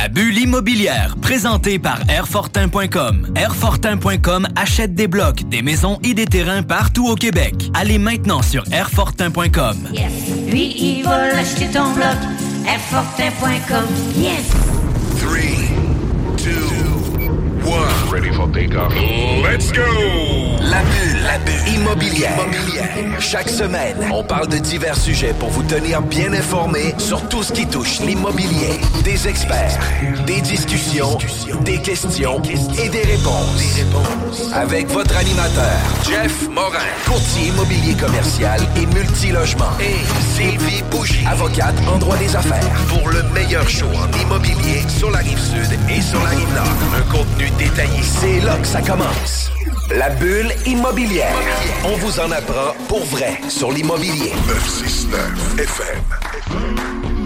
La bulle immobilière, présentée par Airfortin.com. Airfortin.com achète des blocs, des maisons et des terrains partout au Québec. Allez maintenant sur Airfortin.com. Yes. Lui, il va l'acheter ton bloc. Airfortin.com. Yes. Three, one. Ready for takeoff? Let's go! La bulle, la bulle immobilière. Chaque semaine, on parle de divers sujets pour vous tenir bien informés sur tout ce qui touche l'immobilier. Des experts, des discussions, des questions et des réponses. Avec votre animateur, Jeff Morin, courtier immobilier commercial et multilogement. Et Sylvie Bougie, avocate en droit des affaires. Pour le meilleur show en immobilier sur la rive sud et sur la rive nord. Un contenu détaillé. C'est là que ça commence. La bulle immobilière. On vous en apprend pour vrai sur l'immobilier. 969 FM.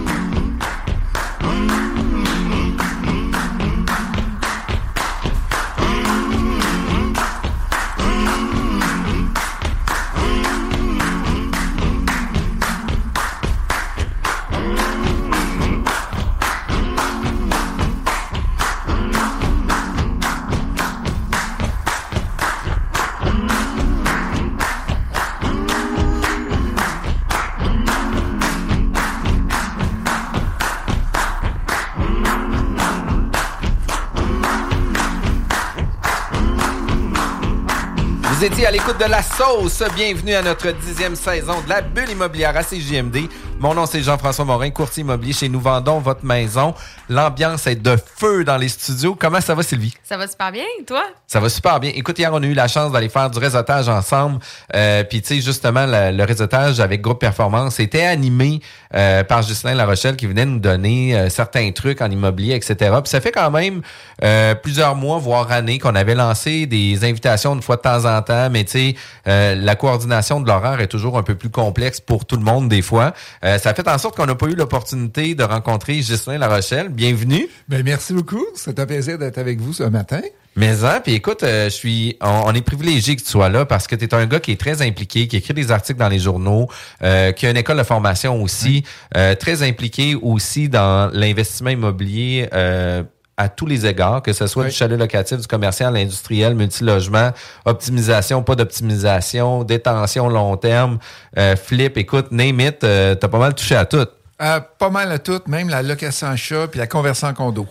Vous étiez à l'écoute de la sauce. Bienvenue à notre dixième saison de la bulle immobilière à CJMD. Mon nom, c'est Jean-François Morin, courtier immobilier chez Nous Vendons Votre Maison. L'ambiance est de feu dans les studios. Comment ça va, Sylvie? Ça va super bien, toi? Ça va super bien. Écoute, hier, on a eu la chance d'aller faire du réseautage ensemble. Euh, Puis, tu sais, justement, le, le réseautage avec Groupe Performance était animé euh, par Ghislain Larochelle qui venait nous donner euh, certains trucs en immobilier, etc. Puis, ça fait quand même euh, plusieurs mois, voire années, qu'on avait lancé des invitations une fois de temps en temps. Mais, tu sais, euh, la coordination de l'horaire est toujours un peu plus complexe pour tout le monde des fois. Euh, ça fait en sorte qu'on n'a pas eu l'opportunité de rencontrer Ghislain Larochelle. Bienvenue. Ben, merci beaucoup. C'est un plaisir d'être avec vous ce matin. Mais hein, puis écoute, euh, je suis, on, on est privilégié que tu sois là parce que tu es un gars qui est très impliqué, qui écrit des articles dans les journaux, euh, qui a une école de formation aussi, euh, très impliqué aussi dans l'investissement immobilier. À tous les égards, que ce soit Oui. du chalet locatif, du commercial, l'industriel, multilogement, optimisation, pas d'optimisation, détention long terme, euh, flip, écoute, name it, euh, t'as pas mal touché à tout. Euh, pas mal à tout, même la location en chat puis la conversion en condo.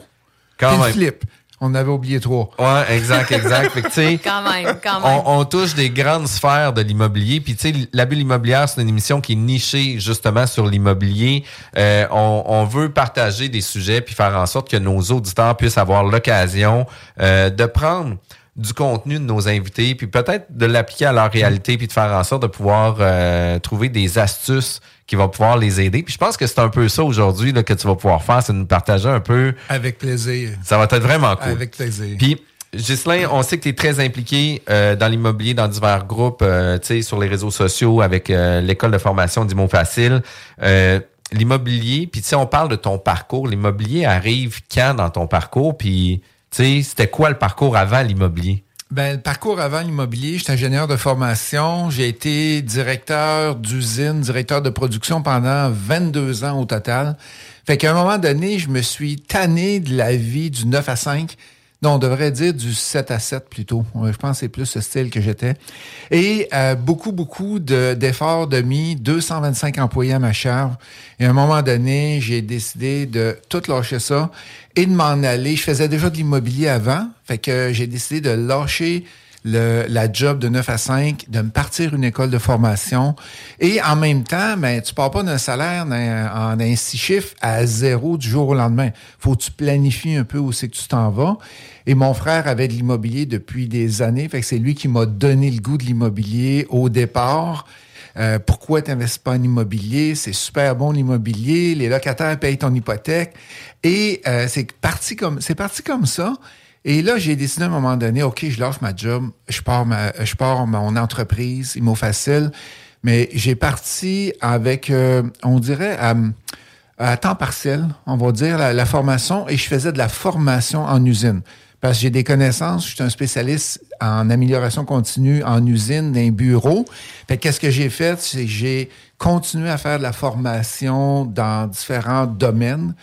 Quand Puis le même. flip. On avait oublié trois. Ouais, exact, exact. fait que, tu sais, Quand même, quand même. on, on touche des grandes sphères de l'immobilier. Puis, tu sais, la bulle immobilière, c'est une émission qui est nichée justement sur l'immobilier. Euh, on, on veut partager des sujets puis faire en sorte que nos auditeurs puissent avoir l'occasion euh, de prendre du contenu de nos invités, puis peut-être de l'appliquer à leur réalité, puis de faire en sorte de pouvoir euh, trouver des astuces qui vont pouvoir les aider. Puis je pense que c'est un peu ça aujourd'hui que tu vas pouvoir faire, c'est de nous partager un peu. Avec plaisir. Ça va être vraiment cool. Avec plaisir. Puis, Ghislain, on sait que tu es très impliqué euh, dans l'immobilier, dans divers groupes, euh, tu sais, sur les réseaux sociaux, avec euh, l'école de formation d'Imo Facile. Euh, l'immobilier, puis tu sais, on parle de ton parcours. L'immobilier arrive quand dans ton parcours? Puis, tu sais, c'était quoi le parcours avant l'immobilier? Ben, le parcours avant l'immobilier, j'étais ingénieur de formation. J'ai été directeur d'usine, directeur de production pendant 22 ans au total. Fait qu'à un moment donné, je me suis tanné de la vie du 9 à 5 Non, on devrait dire du 7 à 7 plutôt. Euh, Je pense que c'est plus ce style que j'étais. Et euh, beaucoup, beaucoup de- d'efforts de, mis, 225 employés à ma charge. Et à un moment donné, j'ai décidé de tout lâcher ça et de m'en aller. Je faisais déjà de l'immobilier avant, fait que j'ai décidé de lâcher la job de 9 à 5, de me partir une école de formation. Et en même temps, ben, tu pars pas d'un salaire d'un- en un six chiffres à zéro du jour au lendemain. Faut que tu planifies un peu où c'est que tu t'en vas. Et mon frère avait de l'immobilier depuis des années. C'est lui qui m'a donné le goût de l'immobilier au départ. Euh, pourquoi tu n'investis pas en immobilier? C'est super bon l'immobilier, les locataires payent ton hypothèque. Et euh, c'est parti comme c'est parti comme ça. Et là, j'ai décidé à un moment donné, OK, je lâche ma job, je pars ma, je pars mon entreprise, Immo Facile. Mais j'ai parti avec, euh, on dirait, à, temps partiel, on va dire, la, formation, et je faisais de la formation en usine. Parce que j'ai des connaissances, je suis un spécialiste en amélioration continue en usine, dans les bureaux. Fait que qu'est-ce que j'ai fait? C'est j'ai continué à faire de la formation dans différents domaines.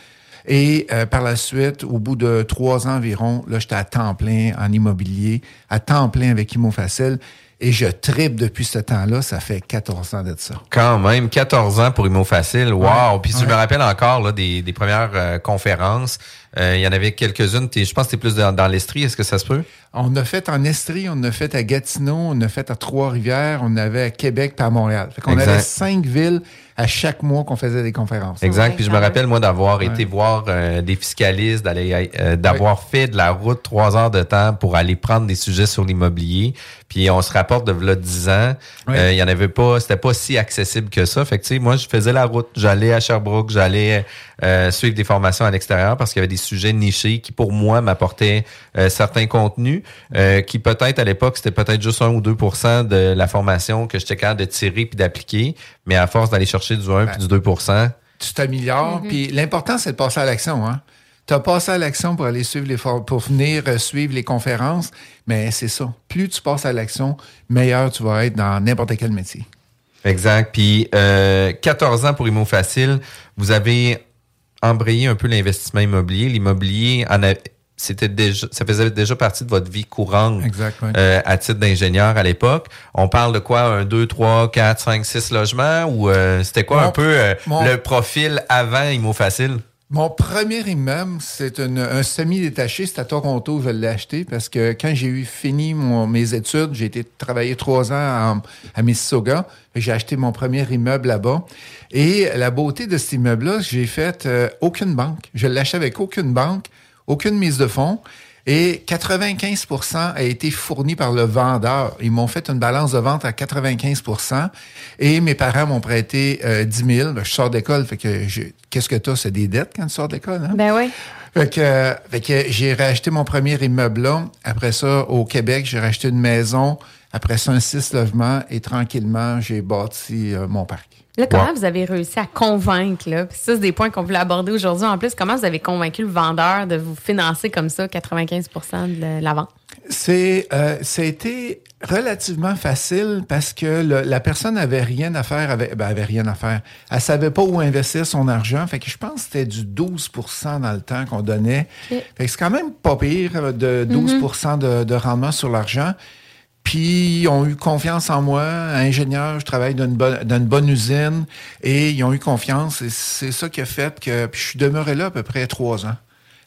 Et euh, par la suite, au bout de trois ans environ, là, j'étais à temps plein en immobilier, à temps plein avec Immo Facile. Et je tripe depuis ce temps-là. Ça fait 14 ans de ça. Quand même, 14 ans pour Imo Facile. Wow! Ouais, Puis je ouais. me rappelle encore là, des, des premières euh, conférences. Euh, il y en avait quelques-unes. Je pense que tu es plus dans, dans l'Estrie. Est-ce que ça se peut? On a fait en Estrie, on a fait à Gatineau, on a fait à Trois-Rivières, on avait à Québec puis à Montréal. Fait qu'on avait cinq villes à chaque mois qu'on faisait des conférences. Exact. Puis je me rappelle, moi, d'avoir Ouais. été voir euh, des fiscalistes, d'aller euh, d'avoir fait de la route trois heures de temps pour aller prendre des sujets sur l'immobilier. Puis on se rapporte de là 10 ans. Ouais. euh, Il y en avait pas, c'était pas si accessible que ça. Fait que tu sais, moi, je faisais la route. J'allais à Sherbrooke, j'allais euh, suivre des formations à l'extérieur parce qu'il y avait des sujets nichés qui, pour moi, m'apportaient euh, certains contenus euh, qui peut-être à l'époque, c'était peut-être juste 1 ou 2% de la formation que j'étais capable de tirer puis d'appliquer. Mais à force d'aller chercher du 1 puis du 2% Tu t'améliores, puis l'important, c'est de passer à l'action. Hein? Tu as passé à l'action pour aller suivre les pour venir euh, suivre les conférences, mais c'est ça. Plus tu passes à l'action, meilleur tu vas être dans n'importe quel métier. Exact. Puis euh, 14 ans pour Immo Facile, vous avez embrayé un peu l'investissement immobilier. L'immobilier, en a- c'était déjà, ça faisait déjà partie de votre vie courante euh, à titre d'ingénieur à l'époque. On parle de quoi? Un 2, 3, 4, 5, 6 logements? Ou euh, c'était quoi Mon- un peu euh, mon- le profil avant Immo Facile? Mon premier immeuble, c'est un semi-détaché. C'est à Toronto je l'ai acheté parce que quand j'ai eu fini mes études, j'ai été travailler trois ans à Mississauga. J'ai acheté mon premier immeuble là-bas. Et la beauté de cet immeuble-là, j'ai fait euh, aucune banque. Je l'ai acheté avec aucune banque, aucune mise de fonds. Et 95% a été fourni par le vendeur. Ils m'ont fait une balance de vente à 95% Et mes parents m'ont prêté euh, 10 000. Ben, je sors d'école, fait que qu'est-ce que t'as? C'est des dettes quand tu sors d'école, hein? Ben oui. Fait que, euh, fait que j'ai racheté mon premier immeuble là. Après ça, au Québec, j'ai racheté une maison. Après ça, un six logements. Et tranquillement, j'ai bâti euh, mon parc. Là, comment Wow. vous avez réussi à convaincre, là? Puis ça, c'est des points qu'on voulait aborder aujourd'hui. En plus, comment vous avez convaincu le vendeur de vous financer comme ça 95% de la vente? C'est, euh, ça a été relativement facile parce que le- la personne avait rien à faire, avait, ben, avait rien à faire. Elle savait pas où investir son argent. Fait que je pense que c'était du 12% dans le temps qu'on donnait. Ok. Fait que c'est quand même pas pire de 12 de, de rendement sur l'argent. Puis, ils ont eu confiance en moi, ingénieur, je travaille dans une, bonne, dans une bonne usine, et ils ont eu confiance. Et c'est ça qui a fait que puis je suis demeuré là à peu près trois ans.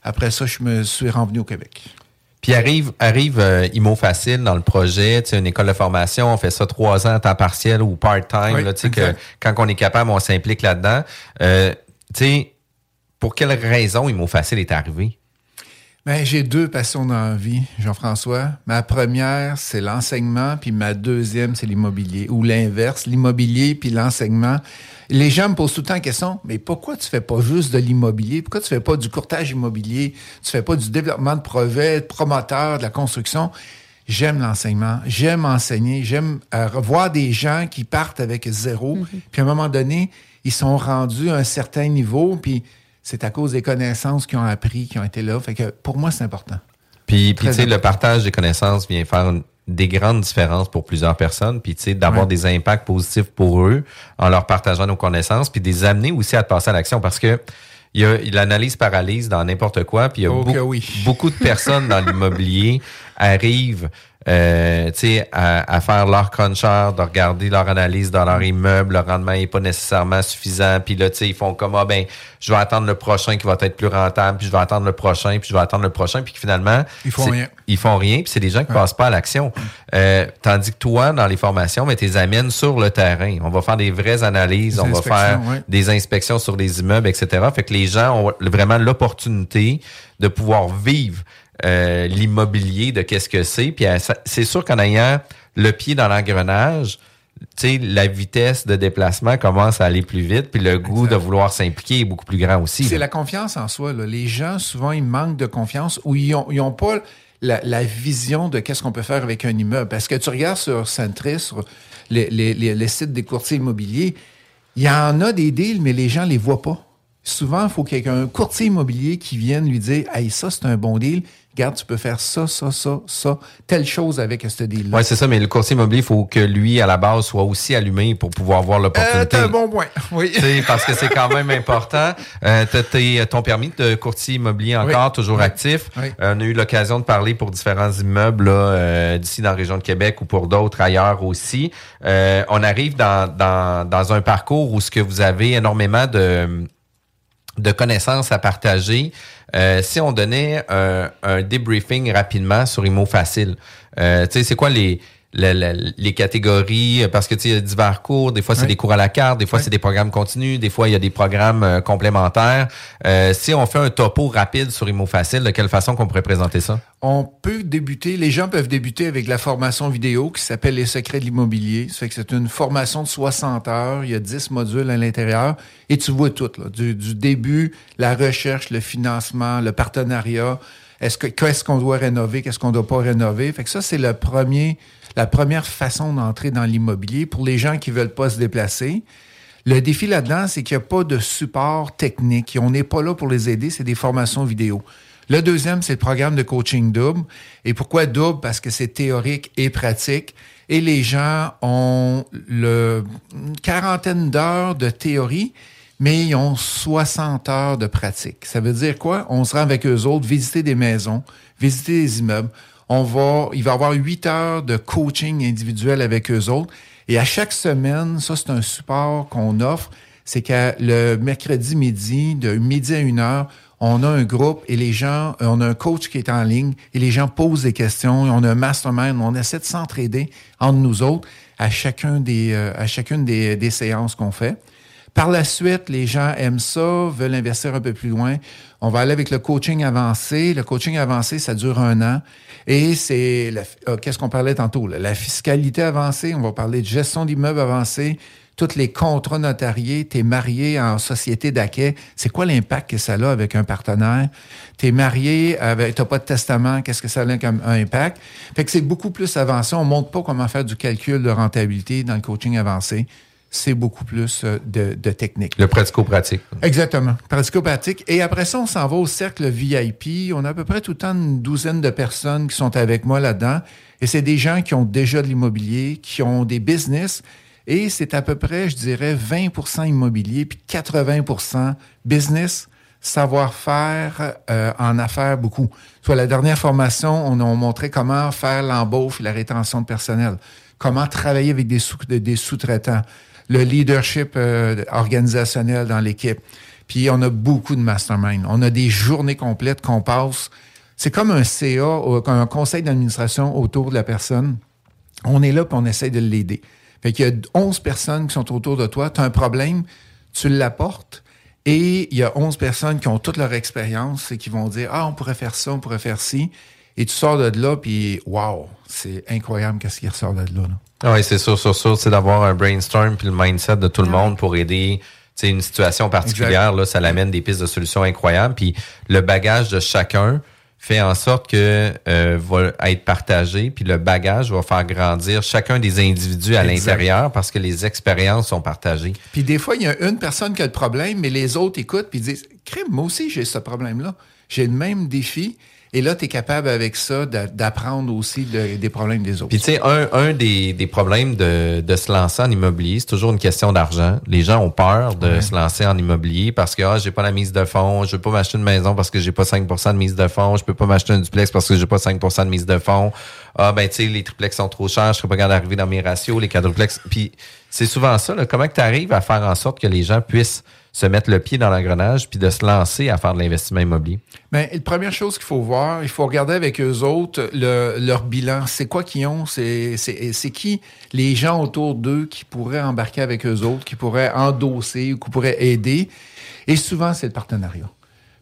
Après ça, je me suis revenu au Québec. Puis arrive, arrive euh, Imo Facile dans le projet, tu sais, une école de formation, on fait ça trois ans à temps partiel ou part-time, Oui, là, tu sais, que quand on est capable, on s'implique là-dedans. Euh, tu sais, pour quelle raison Imo Facile est arrivé? Ben, j'ai deux passions dans la vie, Jean-François. Ma première, c'est l'enseignement, puis ma deuxième, c'est l'immobilier. Ou l'inverse, l'immobilier puis l'enseignement. Les gens me posent tout le temps la question, mais pourquoi tu fais pas juste de l'immobilier? Pourquoi tu fais pas du courtage immobilier? Tu fais pas du développement de projets, de promoteur, de la construction? J'aime l'enseignement, j'aime enseigner, j'aime euh, revoir des gens qui partent avec zéro, puis à un moment donné, ils sont rendus à un certain niveau, puis c'est à cause des connaissances qu'ils ont appris, qui ont été là. Fait que pour moi, c'est important. Puis, puis tu sais, le partage des connaissances vient faire une- des grandes différences pour plusieurs personnes, puis tu sais, d'avoir Ouais. des impacts positifs pour eux en leur partageant nos connaissances, puis des amener aussi à passer à l'action parce que il y a l'analyse paralyse dans n'importe quoi, puis il y a Oh beaucoup, oui. beaucoup de personnes dans l'immobilier arrivent euh, à, à faire leur cruncher, de regarder leur analyse dans leur immeuble, le rendement n'est pas nécessairement suffisant, puis là, ils font comme, ah ben, je vais attendre le prochain qui va être plus rentable, puis je vais attendre le prochain, puis je vais attendre le prochain, puis finalement... Ils font rien. Ils font rien, puis c'est des gens qui passent pas à l'action. Euh, tandis que toi, dans les formations, mais tu les amènes sur le terrain. On va faire des vraies analyses, Des on va faire ouais. des inspections sur les immeubles, etc. Fait que les gens ont vraiment l'opportunité de pouvoir vivre euh, l'immobilier, de qu'est-ce que c'est. Puis euh, c'est sûr qu'en ayant le pied dans l'engrenage, tu sais, la vitesse de déplacement commence à aller plus vite, puis le goût de vouloir s'impliquer est beaucoup plus grand aussi. C'est la confiance en soi. là. Les gens, souvent, ils manquent de confiance ou ils n'ont pas la, la vision de qu'est-ce qu'on peut faire avec un immeuble. Parce que tu regardes sur Centris, sur les, les, les, les sites des courtiers immobiliers, il y en a des deals, mais les gens les voient pas. Souvent, il faut qu'il y ait un courtier immobilier qui vienne lui dire Hey, ça, c'est un bon deal. Regarde, tu peux faire ça, ça, ça, ça, telle chose avec ce deal-là. Ouais, c'est ça, mais le courtier immobilier, il faut que lui, à la base, soit aussi allumé pour pouvoir voir Euh, l'opportunité. t'as un bon point. Oui. Parce que c'est quand même important. Euh, ton permis de courtier immobilier encore, Oui. toujours Oui. actif. Oui. Euh, on a eu l'occasion de parler pour différents immeubles euh, d'ici dans la région de Québec ou pour d'autres ailleurs aussi. Euh, on arrive dans, dans, dans un parcours où ce que vous avez énormément de de connaissances à partager. Euh, si on donnait un, un debriefing rapidement sur Imo Facile, euh, tu sais, c'est quoi les, le- le- les catégories? Parce que tu sais, il y a divers cours. Des fois, c'est Oui. des cours à la carte. Des fois, Oui. c'est des programmes continus. Des fois, il y a des programmes euh, complémentaires. Euh, si on fait un topo rapide sur Imo Facile, de quelle façon qu'on pourrait présenter ça? On peut débuter, les gens peuvent débuter avec la formation vidéo qui s'appelle Les secrets de l'immobilier. Ça fait que c'est une formation de 60 heures. Il y a 10 modules à l'intérieur et tu vois tout, là, du, du début, la recherche, le financement, le partenariat. Est-ce que, qu'est-ce qu'on doit rénover, qu'est-ce qu'on doit pas rénover? Fait que ça, c'est le premier, la première façon d'entrer dans l'immobilier pour les gens qui veulent pas se déplacer. Le défi là-dedans, c'est qu'il n'y a pas de support technique. On n'est pas là pour les aider, c'est des formations vidéo. Le deuxième, c'est le programme de coaching double. Et pourquoi double? Parce que c'est théorique et pratique. Et les gens ont une quarantaine d'heures de théorie, mais ils ont 60 heures de pratique. Ça veut dire quoi? On se rend avec eux autres, visiter des maisons, visiter des immeubles. On va, il avoir 8 heures de coaching individuel avec eux autres. Et à chaque semaine, ça, c'est un support qu'on offre. C'est que le mercredi midi, de midi à une heure, on a un groupe et les gens, euh, on a un coach qui est en ligne et les gens posent des questions. On a un mastermind. On essaie de s'entraider entre nous autres à euh, chacune des séances qu'on fait. Par la suite, les gens aiment ça, veulent investir un peu plus loin. On va aller avec le coaching avancé. Le coaching avancé, ça dure un an. Et c'est, euh, qu'est-ce qu'on parlait tantôt? là? La fiscalité avancée, on va parler de gestion d'immeubles avancée, tous les contrats notariés, tu es marié en société d'acquet, c'est quoi l'impact que ça a avec un partenaire? Tu es marié, tu pas de testament, qu'est-ce que ça a comme impact? Fait que c'est beaucoup plus avancé. On montre pas comment faire du calcul de rentabilité dans le coaching avancé. C'est beaucoup plus euh, de, de technique. Le pratico-pratique. Exactement. Pratico-pratique. Et après ça, on s'en va au cercle VIP. On a à peu près tout le temps une douzaine de personnes qui sont avec moi là-dedans. Et c'est des gens qui ont déjà de l'immobilier, qui ont des business. Et c'est à peu près, je dirais, 20% immobilier, puis 80% business, savoir-faire euh, en affaires beaucoup. Soit la dernière formation, on a montré comment faire l'embauche et la rétention de personnel, comment travailler avec des sous-traitants, le leadership euh, organisationnel dans l'équipe. Puis on a beaucoup de mastermind. On a des journées complètes qu'on passe. C'est comme un CA, un conseil d'administration autour de la personne. On est là puis on essaie de l'aider. Fait qu'il y a 11 personnes qui sont autour de toi. Tu as un problème, tu l'apportes. Et il y a 11 personnes qui ont toute leur expérience et qui vont dire Ah, on pourrait faire ça, on pourrait faire ci. Et tu sors de là, puis wow, c'est incroyable qu'est-ce qui ressort de là. là. Oui, c'est sûr, sûr, sûr. C'est d'avoir un brainstorm puis le mindset de tout le monde pour aider sais, une situation particulière. Là, ça l'amène des pistes de solutions incroyables. Puis le bagage de chacun fait en sorte que euh, va être partagé. Puis le bagage va faire grandir chacun des individus à l'intérieur parce que les expériences sont partagées. Puis des fois, il y a une personne qui a le problème, mais les autres écoutent puis disent Crime, moi aussi, j'ai ce problème-là. j'ai le même défi. Et là, tu es capable avec ça d'a- d'apprendre aussi de- des problèmes des autres. Puis tu sais, un, un des, des problèmes de, de se lancer en immobilier, c'est toujours une question d'argent. Les gens ont peur de se lancer en immobilier parce que ah, j'ai pas la mise de fonds, je veux pas m'acheter une maison parce que j'ai pas 5% de mise de fonds, je peux pas m'acheter un duplex parce que j'ai pas 5% de mise de fonds. Ah ben tu sais, les triplex sont trop chers, je serais pas capable d'arriver dans mes ratios, les quadruplex. Puis c'est souvent ça, là. comment que tu arrives à faire en sorte que les gens puissent se mettre le pied dans l'engrenage puis de se lancer à faire de l'investissement immobilier? Ben, la première chose qu'il faut voir, il faut regarder avec eux autres le- leur bilan. C'est quoi qu'ils ont? C'est, qui les gens autour d'eux qui pourraient embarquer avec eux autres, qui pourraient endosser ou qui pourraient aider? Et souvent, c'est le partenariat.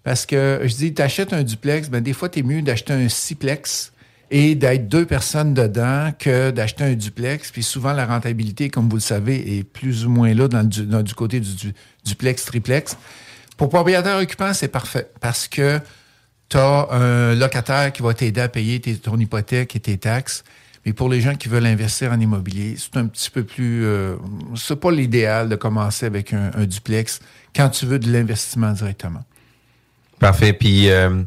Parce que je dis, tu achètes un duplex, ben, des fois, tu es mieux d'acheter un sixplex et d'être deux personnes dedans que d'acheter un duplex. Puis souvent, la rentabilité, comme vous le savez, est plus ou moins là dans, le dans du côté du, du duplex, triplex. Pour propriétaire occupant, c'est parfait parce que tu as un locataire qui va t'aider à payer tes- ton hypothèque et tes taxes. Mais pour les gens qui veulent investir en immobilier, c'est un petit peu plus... Euh, c'est pas l'idéal de commencer avec un, un duplex quand tu veux de l'investissement directement. Parfait. Puis, euh,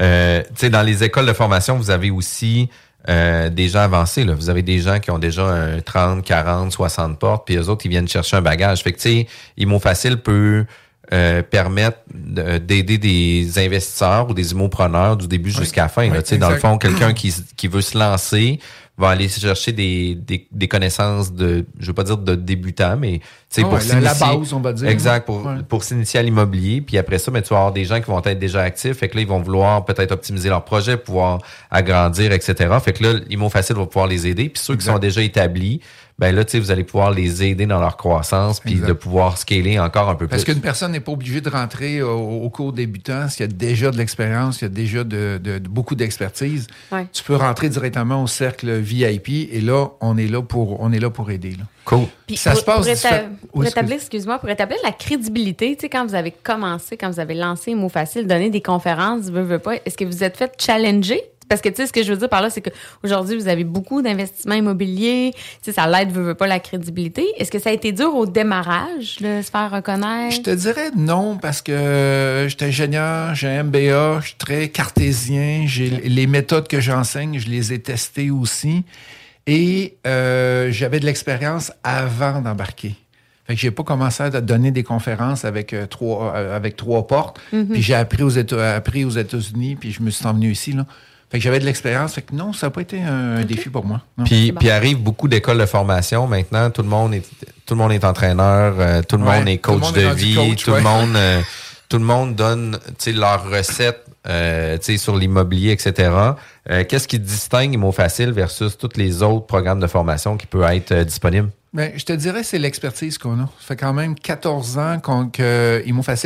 euh, tu sais, dans les écoles de formation, vous avez aussi euh, des gens avancés. Là. Vous avez des gens qui ont déjà un 30, 40, 60 portes, puis eux autres, ils viennent chercher un bagage. Fait que, tu sais, Imo Facile peut euh, permettre de- d'aider des investisseurs ou des immopreneurs du début jusqu'à la fin. là. Oui, Tu sais, dans le fond, quelqu'un qui, qui veut se lancer va aller chercher des, des, des connaissances de, je veux pas dire de débutants, mais Ah pour ouais, la- base, on va dire. Exact, pour, Ouais. pour s'initier à l'immobilier. Puis après ça, ben, tu vas avoir des gens qui vont être déjà actifs. Fait que là, ils vont vouloir peut-être optimiser leur projet, pouvoir agrandir, etc. Fait que là, Imo Facile va pouvoir les aider. Puis ceux qui sont déjà établis, ben là, tu sais, vous allez pouvoir les aider dans leur croissance, puis de pouvoir scaler encore un peu Parce plus. qu'une personne n'est pas obligée de rentrer au, au cours débutant s'il y a déjà de l'expérience, s'il y a déjà de, de- de beaucoup d'expertise. Ouais. Tu peux rentrer directement au cercle VIP et là, on est là pour, on est là pour aider. là. Cool. Puis Ça pour, se passe pour, éta- pour établir, excuse-moi, pour établir la crédibilité, tu sais, quand vous avez commencé, quand vous avez lancé Mot Facile, donner des conférences, veux, veux pas, est-ce que vous êtes fait challenger? Parce que, tu sais, ce que je veux dire par là, c'est qu'aujourd'hui, vous avez beaucoup d'investissements immobiliers. Tu sais, ça l'aide, veut, veut pas, la crédibilité. Est-ce que ça a été dur au démarrage de se faire reconnaître? Je te dirais non parce que euh, j'étais ingénieur, j'ai un MBA, je suis très cartésien, j'ai les méthodes que j'enseigne, je les ai testées aussi et euh, j'avais de l'expérience avant d'embarquer. Fait que j'ai pas commencé à donner des conférences avec euh, trois euh, avec trois portes, puis j'ai appris aux Éta- appris aux États-Unis, puis je me suis envenu ici là. Fait que j'avais de l'expérience, fait que non, ça n'a pas été un, un défi pour moi. Puis, bon. puis arrive beaucoup d'écoles de formation maintenant. Tout le monde est tout le monde est entraîneur, euh, tout le Ouais, monde est tout le coach monde de vie, coach, tout ouais. le monde euh, tout le monde donne tu sais, leurs recettes euh, sur l'immobilier, etc. Euh, Qu'est-ce qui distingue Imo Facile versus tous les autres programmes de formation qui peuvent être euh, disponibles? Ben, je te dirais, c'est l'expertise qu'on a. Ça fait quand même 14 ans qu'on, que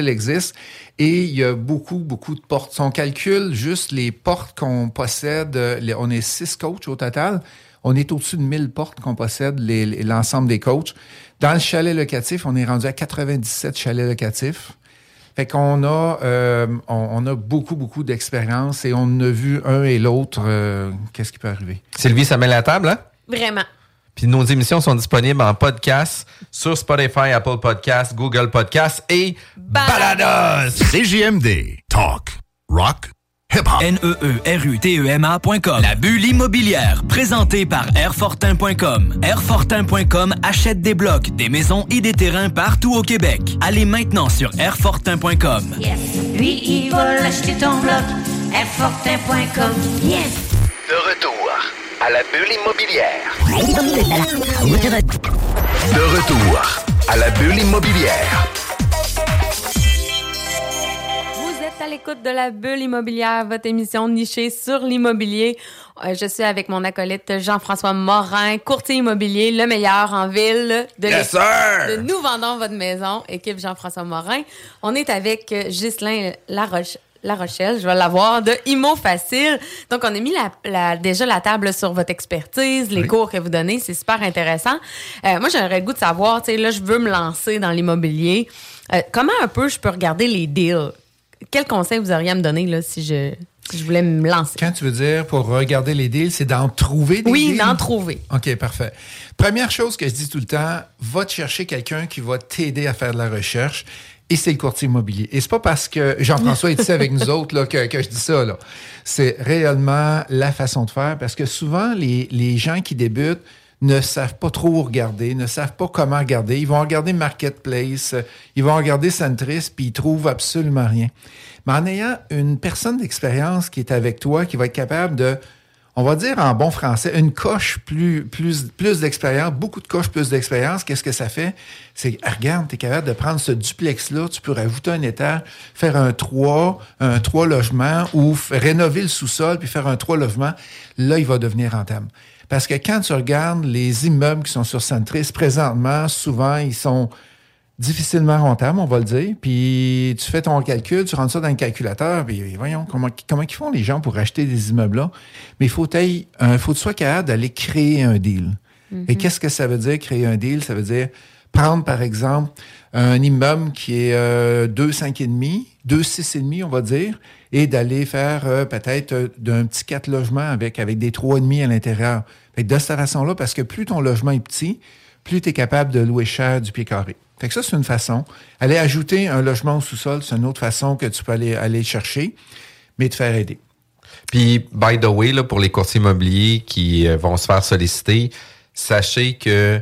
existe et il y a beaucoup, beaucoup de portes. Si on calcule juste les portes qu'on possède, on est six coachs au total. On est au-dessus de 1000 portes qu'on possède, l'ensemble des coachs. Dans le chalet locatif, on est rendu à 97 chalets locatifs. Fait qu'on a, euh, on, on a beaucoup, beaucoup d'expérience et on a vu un et l'autre euh, qu'est-ce qui peut arriver? Sylvie, ça met la table, hein? Vraiment. Puis nos émissions sont disponibles en podcast sur Spotify, Apple Podcasts, Google Podcasts et Balados. CJMD. Talk. Rock. Hip-hop. N-E-E-R-U-T-E-M-A.com. La bulle immobilière, présentée par Airfortin.com. Airfortin.com achète des blocs, des maisons et des terrains partout au Québec. Allez maintenant sur Airfortin.com. Yes. Lui, il va l'acheter ton bloc. Airfortin.com. Yes. De retour à la bulle immobilière. De retour à la bulle immobilière. À l'écoute de la bulle immobilière, votre émission nichée sur l'immobilier. Euh, Je suis avec mon acolyte Jean-François Morin, courtier immobilier, le meilleur en ville de Yes, de Nous vendons votre maison, équipe Jean-François Morin. On est avec euh, Ghislain Laroche. La Rochelle, je vais l'avoir, de Imo Facile. Donc, on a mis la, la- déjà la table sur votre expertise, les cours que vous donnez, c'est super intéressant. Euh, moi, j'aurais le goût de savoir, tu sais, là, je veux me lancer dans l'immobilier. Euh, comment un peu je peux regarder les deals? Quel conseil vous auriez à me donner là, si, je, si je voulais me lancer? Quand tu veux dire pour regarder les deals, c'est d'en trouver des Oui, d'en trouver. OK, parfait. Première chose que je dis tout le temps, va te chercher quelqu'un qui va t'aider à faire de la recherche et c'est le courtier immobilier. Et c'est pas parce que Jean-François est ici avec nous autres là, que, que je dis ça. C'est réellement la façon de faire parce que souvent, les, les gens qui débutent ne savent pas trop regarder, ne savent pas comment regarder. Ils vont regarder Marketplace, euh, ils vont regarder Centris, puis ils trouvent absolument rien. Mais en ayant une personne d'expérience qui est avec toi, qui va être capable de on va dire en bon français, une coche plus, plus, plus d'expérience, beaucoup de coches plus d'expérience, qu'est-ce que ça fait? C'est, ah, regarde, tu es capable de prendre ce duplex-là, tu peux rajouter un étage, faire un 3, un 3 logements ou rénover le sous-sol puis faire un 3 logements. Là, il va devenir rentable. Parce que quand tu regardes les immeubles qui sont sur Centris, présentement, souvent, ils sont difficilement rentable, on va le dire. Puis tu fais ton calcul, tu rentres ça dans le calculateur, puis voyons comment, comment ils font les gens pour acheter des immeubles-là? Mais il faut, il faut que tu sois capable d'aller créer un deal. Mm-hmm. Et qu'est-ce que ça veut dire, créer un deal? Ça veut dire prendre, par exemple, un immeuble qui est euh, 2, 5,5, 2, 6,5, on va dire, et d'aller faire euh, peut-être euh, d'un petit 4 logements avec, avec des 3,5 à l'intérieur. de cette façon-là, parce que plus ton logement est petit, plus tu es capable de louer cher du pied carré. Fait que ça, c'est une façon. Aller ajouter un logement au sous-sol, c'est une autre façon que tu peux aller, aller chercher, mais te faire aider. Puis, by the way, là, pour les courtiers immobiliers qui euh, vont se faire solliciter, sachez que,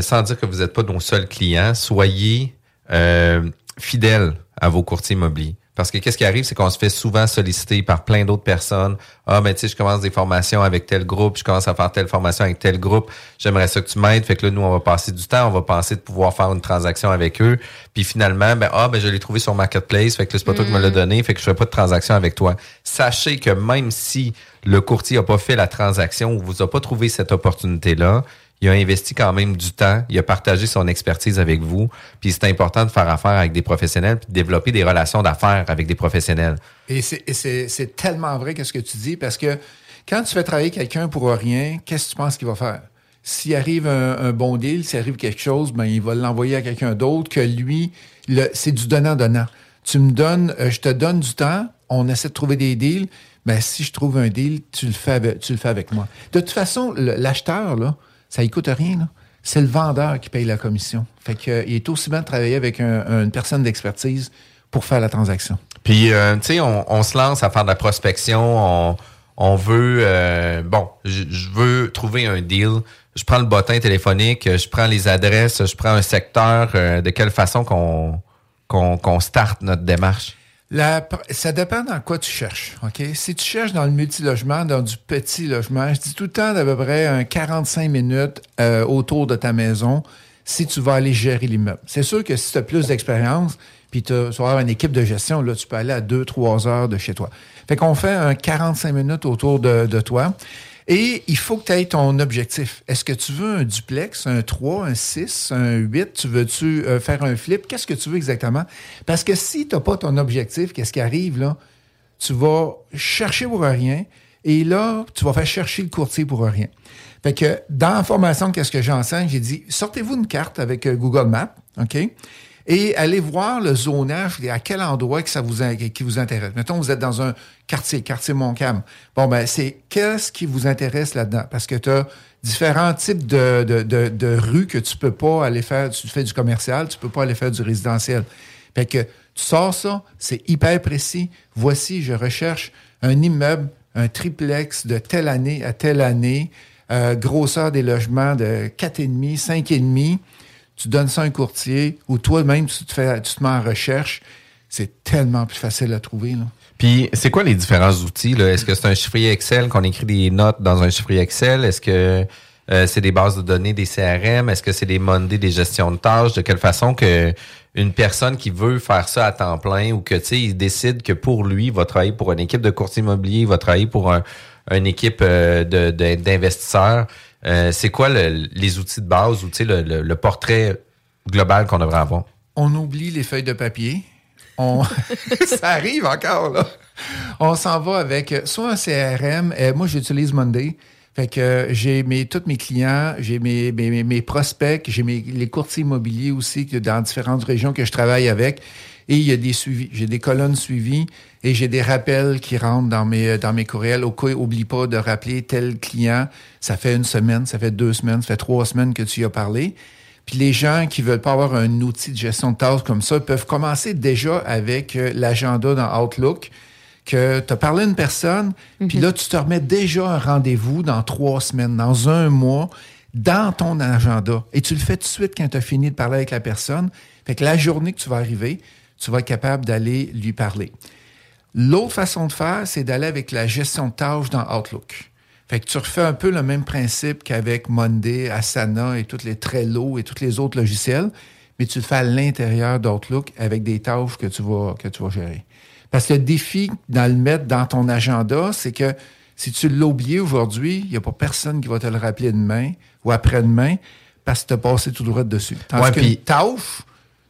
sans dire que vous n'êtes pas nos seuls clients, soyez euh, fidèles à vos courtiers immobiliers. Parce que qu'est-ce qui arrive, c'est qu'on se fait souvent solliciter par plein d'autres personnes. Ah, ben tu sais, je commence des formations avec tel groupe, je commence à faire telle formation avec tel groupe. J'aimerais ça que tu m'aides. Fait que là, nous, on va passer du temps, on va penser de pouvoir faire une transaction avec eux. Puis finalement, ben ah, ben je l'ai trouvé sur Marketplace. Fait que là, c'est pas toi qui me l'as mm. donné. Fait que je fais pas de transaction avec toi. Sachez que même si le courtier a pas fait la transaction ou vous a pas trouvé cette opportunité-là, il a investi quand même du temps, il a partagé son expertise avec vous, puis c'est important de faire affaire avec des professionnels, puis de développer des relations d'affaires avec des professionnels. Et c'est tellement vrai qu'est-ce que tu dis, parce que quand tu fais travailler quelqu'un pour rien, qu'est-ce que tu penses qu'il va faire? S'il arrive un, bon deal, s'il arrive quelque chose, ben il va l'envoyer à quelqu'un d'autre que lui, c'est du donnant-donnant. Tu me donnes, euh, je te donne du temps, on essaie de trouver des deals, mais ben, si je trouve un deal, tu le fais tu le fais avec moi. De toute façon, l'acheteur, là, ça ne coûte rien. C'est le vendeur qui paye la commission. Fait qu'il euh, est aussi bien de travailler avec une personne d'expertise pour faire la transaction. Puis, euh, tu sais, on, se lance à faire de la prospection. On, veut, euh, bon, je, veux trouver un deal. Je prends le bottin téléphonique, je prends les adresses, je prends un secteur. de quelle façon qu'on qu'on starte notre démarche? Ça dépend dans quoi tu cherches. OK? Si tu cherches dans le multilogement, dans du petit logement, je dis tout le temps d'à peu près un 45 minutes euh, autour de ta maison si tu vas aller gérer l'immeuble. C'est sûr que si tu as plus d'expérience, puis tu vas avoir une équipe de gestion, là, tu peux aller à 2-3 heures de chez toi. Fait qu'on fait un 45 minutes autour de, de toi. Et il faut que tu aies ton objectif. Est-ce que tu veux un duplex, un 3, un 6, un 8? Tu veux-tu euh, faire un flip? Qu'est-ce que tu veux exactement? Parce que si tu n'as pas ton objectif, qu'est-ce qui arrive là? Tu vas chercher pour rien et là, tu vas faire chercher le courtier pour rien. Fait que dans la formation, qu'est-ce que j'enseigne? J'ai dit, sortez-vous une carte avec euh, Google Maps, OK? Et allez voir le zonage à quel endroit que ça vous, qui vous intéresse. Mettons, vous êtes dans un quartier, quartier Montcalm. Bon, ben, c'est qu'est-ce qui vous intéresse là-dedans? Parce que tu as différents types de, de, de, de, rues que tu peux pas aller faire. Tu fais du commercial, tu peux pas aller faire du résidentiel. Fait que tu sors ça, c'est hyper précis. Voici, je recherche un immeuble, un triplex de telle année à telle année, euh, grosseur des logements de 4,5, 5,5 tu donnes ça à un courtier ou toi-même, tu te, fais, tu te mets en recherche. C'est tellement plus facile à trouver. Là. Puis, c'est quoi les différents outils? Est-ce que c'est un chiffrier Excel, qu'on écrit des notes dans un chiffrier Excel? Est-ce que euh, c'est des bases de données, des CRM? Est-ce que c'est des Monday, des gestions de tâches? De quelle façon que une personne qui veut faire ça à temps plein ou que, tu sais, il décide que pour lui, il va travailler pour une équipe de courtier immobilier, il va travailler pour un, une équipe euh, d'investisseurs. Euh, c'est quoi les outils de base ou le, portrait global qu'on devrait avoir? On oublie les feuilles de papier. Ça arrive encore, là. On s'en va avec soit un CRM. Euh, moi, j'utilise Monday. Fait que j'ai mes, tous mes clients, j'ai mes, mes, mes, prospects, j'ai les courtiers immobiliers aussi dans différentes régions que je travaille avec. Et il y a des suivis. J'ai des colonnes suivies et j'ai des rappels qui rentrent dans mes, dans mes courriels. Au cas, oublie pas de rappeler tel client. Ça fait une semaine, ça fait deux semaines, ça fait trois semaines que tu y as parlé. Puis les gens qui veulent pas avoir un outil de gestion de tâches comme ça peuvent commencer déjà avec euh, l'agenda dans Outlook que tu as parlé à une personne, puis là, tu te remets déjà un rendez-vous dans trois semaines, dans un mois, dans ton agenda. Et tu le fais tout de suite quand tu as fini de parler avec la personne. Fait que la journée que tu vas arriver, tu vas être capable d'aller lui parler. L'autre façon de faire, c'est d'aller avec la gestion de tâches dans Outlook. Fait que tu refais un peu le même principe qu'avec Monday, Asana et tous les Trello et tous les autres logiciels, mais tu le fais à l'intérieur d'Outlook avec des tâches que tu vas, que tu vas gérer. Parce que le défi dans le mettre dans ton agenda, c'est que si tu l'as oublié aujourd'hui, il n'y a pas personne qui va te le rappeler demain ou après-demain parce que tu as passé tout droit dessus. Tandis Ouais, qu'une puis- tâche,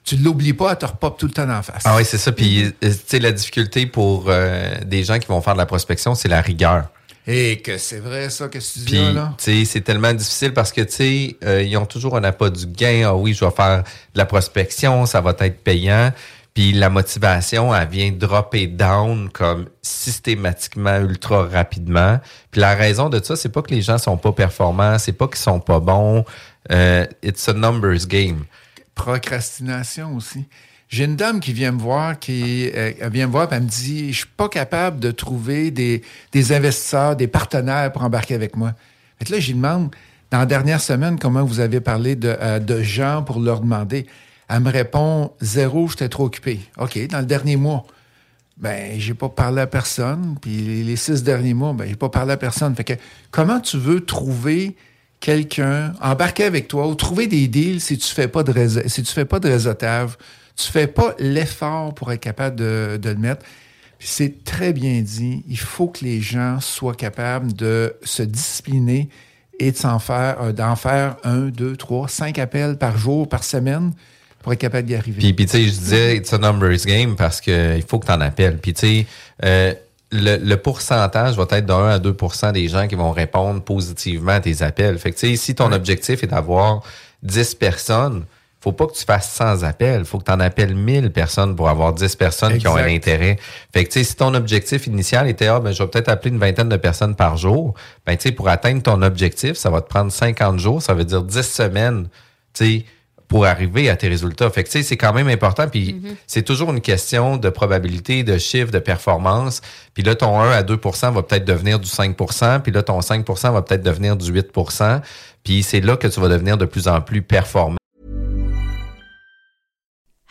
tu ne l'oublies pas, elle te repop tout le temps en face. Ah oui, c'est ça. Puis, euh, tu sais, la difficulté pour euh, des gens qui vont faire de la prospection, c'est la rigueur. Et que c'est vrai ça que tu dis Puis, là, là? tu sais, c'est tellement difficile parce que, tu sais, euh, ils ont toujours un appât du gain. Ah oui, je vais faire de la prospection, ça va être payant. Puis la motivation, elle vient dropper down comme systématiquement, ultra rapidement. Puis la raison de ça, c'est pas que les gens sont pas performants, c'est pas qu'ils sont pas bons. Euh, it's a numbers game. Procrastination aussi. J'ai une dame qui vient me voir, qui euh, elle vient me voir, elle me dit, je suis pas capable de trouver des, investisseurs, des partenaires pour embarquer avec moi. Fait que là, j'y demande, dans la dernière semaine, comment vous avez parlé de, euh, de gens pour leur demander? Elle me répond, zéro, j'étais trop occupé. OK, dans le dernier mois. Ben, j'ai pas parlé à personne. Puis les six derniers mois, ben, j'ai pas parlé à personne. Fait que comment tu veux trouver quelqu'un, embarquer avec toi ou trouver des deals si tu fais pas de réseau, si tu fais pas de réseautage, tu fais pas l'effort pour être capable de, de le mettre. C'est très bien dit. Il faut que les gens soient capables de se discipliner et faire, euh, d'en faire un, deux, trois, cinq appels par jour, par semaine pour être capable d'y arriver. Puis, puis tu sais, je disais, it's a numbers game parce que il faut que tu en appelles. Puis, tu sais, euh, le, le pourcentage va être de 1 à 2% des gens qui vont répondre positivement à tes appels. Fait que, si ton objectif est d'avoir 10 personnes, faut pas que tu fasses 100 appels. faut que tu en appelles 1000 personnes pour avoir 10 personnes qui ont un intérêt. Fait que, si ton objectif initial était, ah, ben, je vais peut-être appeler une vingtaine de personnes par jour, ben, pour atteindre ton objectif, ça va te prendre 50 jours, ça veut dire 10 semaines, tu sais, pour arriver à tes résultats. Fait que, tu sais, c'est quand même important. Puis, c'est toujours une question de probabilité, de chiffre, de performance. Puis là, ton 1 à 2 va peut-être devenir du 5 Puis là, ton 5 va peut-être devenir du 8 Puis c'est là que tu vas devenir de plus en plus performant.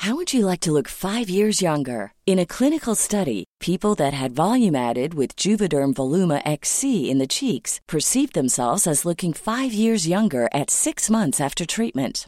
How would you like to look five years younger? In a clinical study, people that had volume added with Juvederm Voluma XC in the cheeks perceived themselves as looking five years younger at six months after treatment.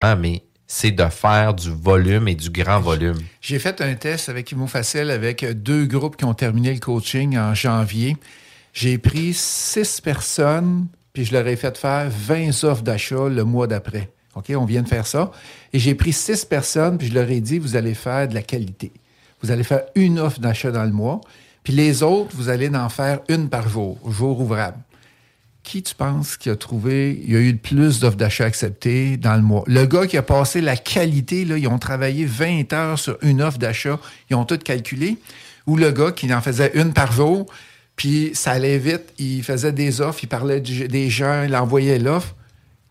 Ah, mais c'est de faire du volume et du grand volume. J'ai fait un test avec Imo Facile avec deux groupes qui ont terminé le coaching en janvier. J'ai pris six personnes, puis je leur ai fait faire 20 offres d'achat le mois d'après. OK, on vient de faire ça. Et j'ai pris six personnes, puis je leur ai dit, vous allez faire de la qualité. Vous allez faire une offre d'achat dans le mois, puis les autres, vous allez en faire une par jour, jour ouvrable. Qui tu penses qui a trouvé, il y a eu le plus d'offres d'achat acceptées dans le mois? Le gars qui a passé la qualité, là, ils ont travaillé 20 heures sur une offre d'achat, ils ont tout calculé. Ou le gars qui en faisait une par jour, Puis ça allait vite. Il faisait des offres, il parlait du- des gens, il envoyait l'offre.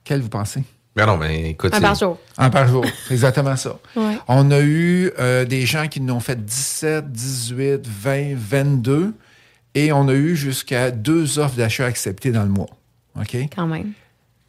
Quelle vous pensez? Mais non, mais écoute. Un par jour. Un par jour. C'est exactement ça. Ouais. On a eu euh, des gens qui n'ont fait 17, 18, 20, 22 et on a eu jusqu'à deux offres d'achat acceptées dans le mois. OK? Quand même.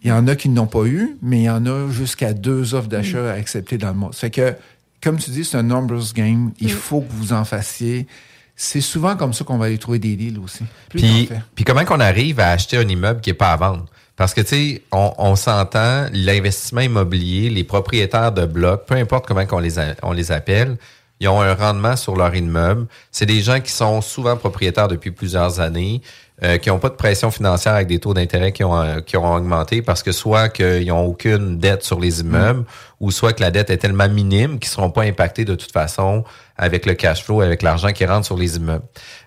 Il y en a qui n'ont pas eu, mais il y en a jusqu'à deux offres d'achat acceptées dans le mois. Ça fait que, comme tu dis, c'est un numbers game. Il faut que vous en fassiez. C'est souvent comme ça qu'on va aller trouver des deals aussi. Plus Puis, puis comment qu'on arrive à acheter un immeuble qui n'est pas à vendre? Parce que, tu sais, on, on s'entend, l'investissement immobilier, les propriétaires de blocs, peu importe comment qu'on les, a- on les appelle, ils ont un rendement sur leur immeuble. C'est des gens qui sont souvent propriétaires depuis plusieurs années, euh, qui n'ont pas de pression financière avec des taux d'intérêt qui ont, euh, qui ont augmenté parce que soit qu'ils n'ont aucune dette sur les immeubles ou soit que la dette est tellement minime qu'ils ne seront pas impactés de toute façon avec le cash flow, avec l'argent qui rentre sur les immeubles.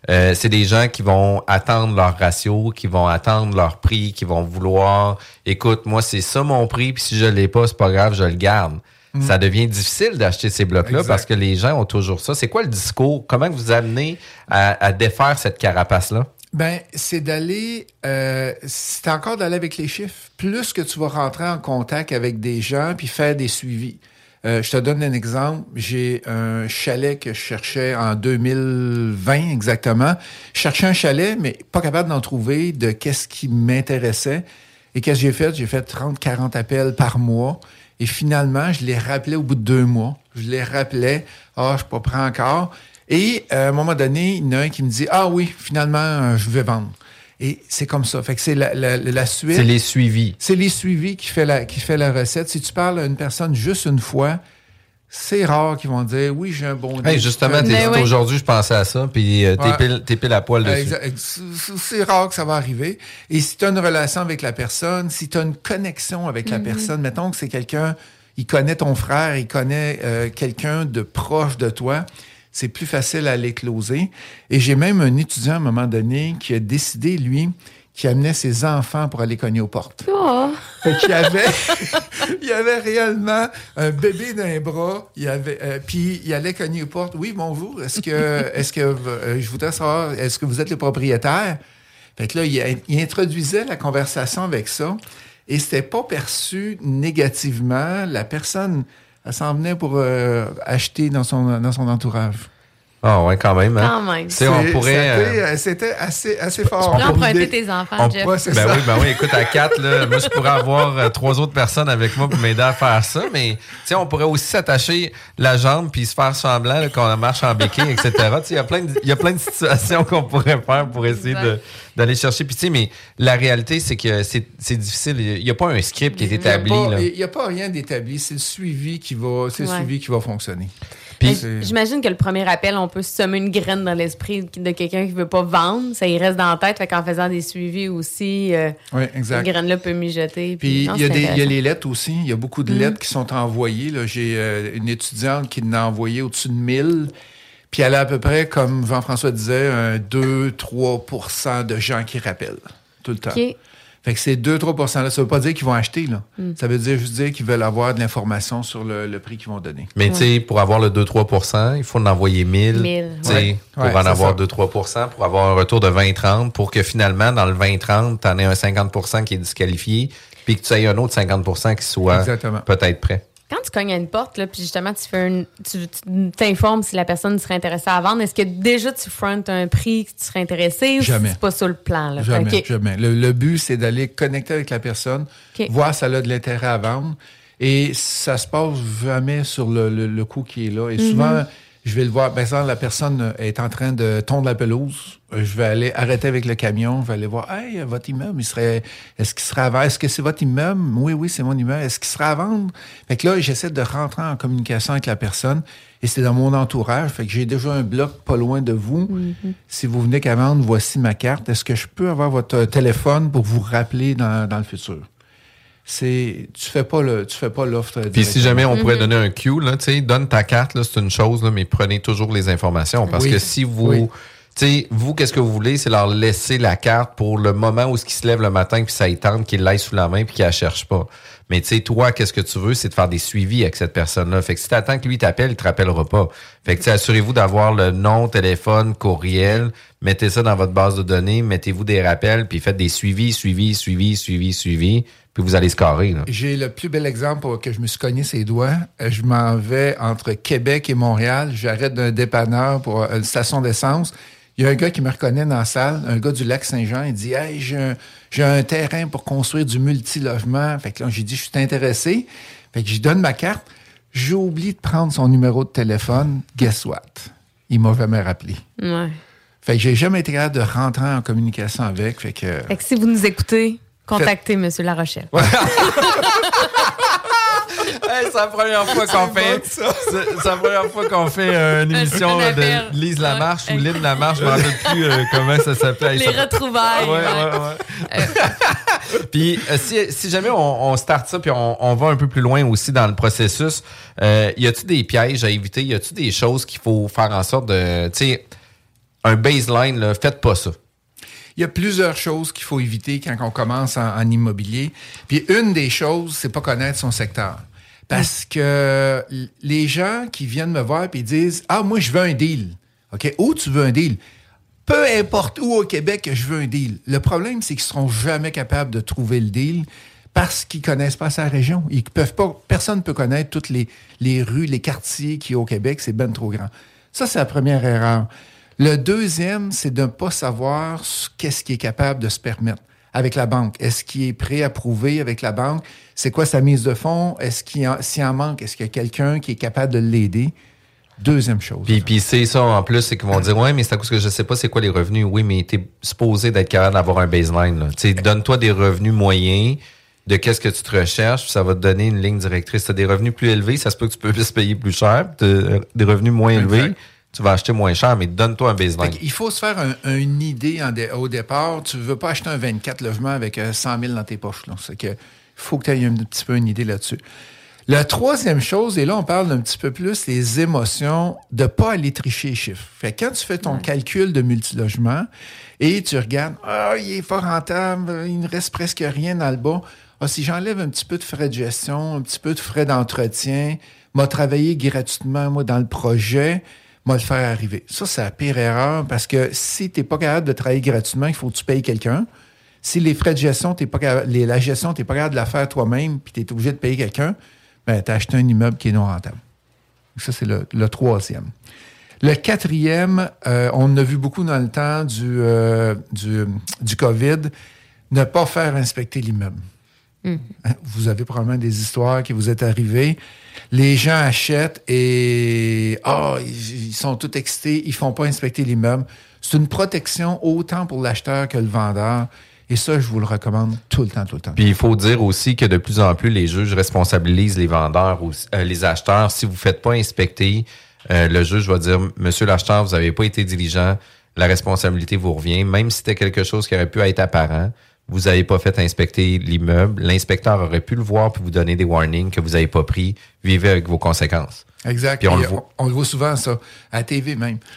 Euh, c'est des gens qui vont attendre leur ratio, qui vont attendre leur prix, qui vont vouloir, écoute, moi c'est ça mon prix, puis si je l'ai pas, c'est pas grave, je le garde. Mm. Ça devient difficile d'acheter ces blocs-là parce que les gens ont toujours ça. C'est quoi le discours? Comment vous amenez à, à défaire cette carapace-là? Ben, c'est d'aller, euh, c'est encore d'aller avec les chiffres. Plus que tu vas rentrer en contact avec des gens puis faire des suivis. Euh, je te donne un exemple. J'ai un chalet que je cherchais en 2020 exactement. Je cherchais un chalet, mais pas capable d'en trouver de qu'est-ce qui m'intéressait. Et qu'est-ce que j'ai fait? J'ai fait 30, 40 appels par mois. Et finalement, je les rappelais au bout de deux mois. Je les rappelais. Ah, je suis pas prêt encore. Et euh, à un moment donné, il y en a un qui me dit Ah oui, finalement, euh, je vais vendre. Et c'est comme ça. Fait que c'est la, la, la suite. C'est les suivis. C'est les suivis qui fait, la, qui fait la recette. Si tu parles à une personne juste une fois, c'est rare qu'ils vont dire Oui, j'ai un bon Hey, justement, aujourd'hui, je pensais à ça, puis euh, t'es Ouais. pile, t'es pile à poil dessus. C'est- rare que ça va arriver. Et si tu as une relation avec la personne, si tu as une connexion avec la personne, mettons que c'est quelqu'un, il connaît ton frère, il connaît euh, quelqu'un de proche de toi, c'est plus facile à les closer. Et j'ai même un étudiant à un moment donné qui a décidé, lui, qui amenait ses enfants pour aller cogner aux portes. Oh. Fait qu'il y avait, il y avait réellement un bébé les bras. Il y avait, euh, puis il allait cogner aux portes. Oui, bonjour. Est-ce que, est-ce que euh, je voudrais savoir, est-ce que vous êtes le propriétaire? Fait que là, il, il introduisait la conversation avec ça. Et c'était pas perçu négativement. La personne, elle s'en venait pour euh, acheter dans son, dans son entourage. Ah ouais, quand même. Hein? Quand même. Tu sais, on pourrait... c'était, euh, euh, C'était assez, assez fort. Tu peux emprunter tes enfants, On- Jeff. Ouais, Ben ça. oui, ben oui, écoute, à quatre, là, moi, je pourrais avoir euh, trois autres personnes avec moi pour m'aider à faire ça, mais, tu sais, on pourrait aussi s'attacher la jambe puis se faire semblant là, qu'on marche en béquille, etc. Tu sais, il y a plein de, il y a plein de situations qu'on pourrait faire pour essayer de, d'aller chercher. Puis, tu sais, mais la réalité, c'est que c'est, c'est difficile. Il n'y a pas un script qui est établi, Il n'y a, pas rien d'établi. C'est le suivi qui va, c'est le Ouais. suivi qui va fonctionner. J'imagine que le premier appel, on peut semer une graine dans l'esprit de quelqu'un qui veut pas vendre. Ça y reste dans la tête. Fait qu'en faisant des suivis aussi, euh, Oui, cette graine-là peut mijoter. Puis il y, y a les lettres aussi. Il y a beaucoup de lettres qui sont envoyées. là. J'ai euh, une étudiante qui en a envoyé au-dessus de 1000. Puis elle a à peu près, comme Jean-François disait, un 2-3% de gens qui rappellent tout le temps. Fait que ces 2-3% là, ça veut pas dire qu'ils vont acheter. Là. Hmm. Ça veut dire juste dire qu'ils veulent avoir de l'information sur le, le prix qu'ils vont donner. Mais, tu sais, pour avoir le 2-3% il faut en envoyer 1000. 1000, tu sais, ouais. Pour Ouais, en avoir ça. 2-3 pour avoir un retour de 20-30, pour que finalement, dans le 20-30, tu en aies un 50% qui est disqualifié, puis que tu aies un autre 50% qui soit peut-être prêt. Quand tu cognes à une porte, là, puis justement, tu fais une, tu t'informes si la personne serait intéressée à vendre, est-ce que déjà tu frontes un prix que tu serais intéressé ou Jamais. c'est pas sur le plan? Là? Jamais, jamais. Le, le but, c'est d'aller connecter avec la personne, voir si elle a de l'intérêt à vendre. Et ça se passe jamais sur le, le, le coût qui est là. Et souvent, je vais le voir. Par exemple, la personne est en train de tondre la pelouse. Euh, Je vais aller arrêter avec le camion. Je vais aller voir. Hey, votre immeuble, il serait. Est-ce qu'il serait à vendre? Est-ce que c'est votre immeuble? Oui, oui, c'est mon immeuble. Est-ce qu'il serait à vendre? Fait que là, j'essaie de rentrer en communication avec la personne. Et c'est dans mon entourage. Fait que j'ai déjà un bloc pas loin de vous. Si vous venez qu'à vendre, voici ma carte. Est-ce que je peux avoir votre euh, téléphone pour vous rappeler dans, dans le futur? C'est, tu fais pas le, tu fais pas l'offre. Puis si jamais on pourrait donner un cue, là, tu sais, donne ta carte, là, c'est une chose, là, mais prenez toujours les informations. Parce Oui. que si vous, Oui. tu sais, vous, qu'est-ce que vous voulez, c'est leur laisser la carte pour le moment où ce qui se lève le matin, puis ça y tente, qu'il l'aille sous la main, puis qu'il la cherche pas. Mais tu sais, toi, qu'est-ce que tu veux, c'est de faire des suivis avec cette personne-là. Fait que si t'attends que lui t'appelle, il te rappellera pas. Fait que tu sais, assurez-vous d'avoir le nom, téléphone, courriel, mettez ça dans votre base de données, mettez-vous des rappels, puis faites des suivis, suivis, suivis, suivis, suivis, puis vous allez scorer. J'ai le plus bel exemple pour que je me suis cogné ses doigts. Euh, Je m'en vais entre Québec et Montréal. J'arrête d'un dépanneur pour une station d'essence. Il y a un gars qui me reconnaît dans la salle, un gars du lac Saint-Jean. Il dit Hey, j'ai un, j'ai un terrain pour construire du multilogement. Fait que là, j'ai dit Je suis intéressé. Fait que je lui donne ma carte. J'ai oublié de prendre son numéro de téléphone. Guess what? Il m'a jamais rappelé. Ouais. Fait que j'ai jamais été capable de rentrer en communication avec. Fait que. Fait que si vous nous écoutez, contactez M. La Rochelle. Hey, c'est la première fois qu'on fait. C'est c'est la première fois qu'on fait euh, une Un- émission appel. de Lise Lamarche Ouais. ou Lynn Lamarche. Je me rappelle plus euh, comment ça s'appelait. Les retrouvailles. Ouais, ouais, ouais. puis euh, si, si jamais on, on start ça puis on, on va un peu plus loin aussi dans le processus, euh, y a-tu des pièges à éviter? Y a-tu des choses qu'il faut faire en sorte de, tu sais, un baseline, là, faites pas ça. Il y a plusieurs choses qu'il faut éviter quand on commence en, en immobilier. Puis une des choses, c'est pas connaître son secteur. Parce que les gens qui viennent me voir et disent Ah, moi, je veux un deal. OK? Où tu veux un deal? Peu importe où au Québec je veux un deal. Le problème, c'est qu'ils seront jamais capables de trouver le deal parce qu'ils connaissent pas sa région. Ils peuvent pas, personne ne peut connaître toutes les, les rues, les quartiers qui au Québec, c'est ben trop grand. Ça, c'est la première erreur. Le deuxième, c'est de ne pas savoir ce- qu'est-ce qu'il est capable de se permettre avec la banque. Est-ce qu'il est prêt à prouver avec la banque? C'est quoi sa mise de fonds? Est-ce qu'il en, s'il en manque, est-ce qu'il y a quelqu'un qui est capable de l'aider? Deuxième chose. Puis, puis c'est ça en plus, c'est qu'ils vont dire Ouais, mais c'est à cause que je sais pas c'est quoi les revenus. Oui, mais t'es supposé d'être capable d'avoir un baseline. Tu donne-toi des revenus moyens de qu'est-ce que tu te recherches, puis ça va te donner une ligne directrice. Tu as des revenus plus élevés, ça se peut que tu peux se payer plus cher. Des revenus moins Exact. élevés, tu vas acheter moins cher, mais donne-toi un baseline. Qu'il faut se faire un- une idée en dé- au départ. Tu ne veux pas acheter un 24 logements avec euh, 100 000 dans tes poches. là. C'est que faut que tu aies un petit peu une idée là-dessus. La troisième chose, et là, on parle d'un petit peu plus les émotions, de ne pas aller tricher les chiffres. Fait que quand tu fais ton calcul de multilogement et tu regardes, ah, il est pas rentable, il ne reste presque rien dans le bas. Ah, si j'enlève un petit peu de frais de gestion, un petit peu de frais d'entretien, m'a travaillé gratuitement, moi, dans le projet, m'a le faire arriver. Ça, c'est la pire erreur parce que si tu n'es pas capable de travailler gratuitement, il faut que tu payes quelqu'un. Si les frais de gestion, t'es pas capable, les- la gestion, tu n'es pas capable de la faire toi-même, puis tu es obligé de payer quelqu'un, ben, tu as acheté un immeuble qui est non rentable. Ça, c'est le, troisième. Le quatrième, euh, on a vu beaucoup dans le temps du, euh, du COVID, ne pas faire inspecter l'immeuble. Hein, Vous avez probablement des histoires qui vous est arrivées. Les gens achètent et ah, ils, ils sont tout excités, ils font pas inspecter l'immeuble. C'est une protection autant pour l'acheteur que le vendeur. Et ça, je vous le recommande tout le temps, tout le temps. Puis il faut dire aussi que de plus en plus, les juges responsabilisent les vendeurs, ou euh, les acheteurs. Si vous ne faites pas inspecter, euh, le juge va dire, Monsieur l'acheteur, vous n'avez pas été diligent, la responsabilité vous revient. Même si c'était quelque chose qui aurait pu être apparent, vous n'avez pas fait inspecter l'immeuble, l'inspecteur aurait pu le voir puis vous donner des warnings que vous n'avez pas pris. Vivez avec vos conséquences. Exact. Puis on le voit. on le voit souvent, ça, à la TV même.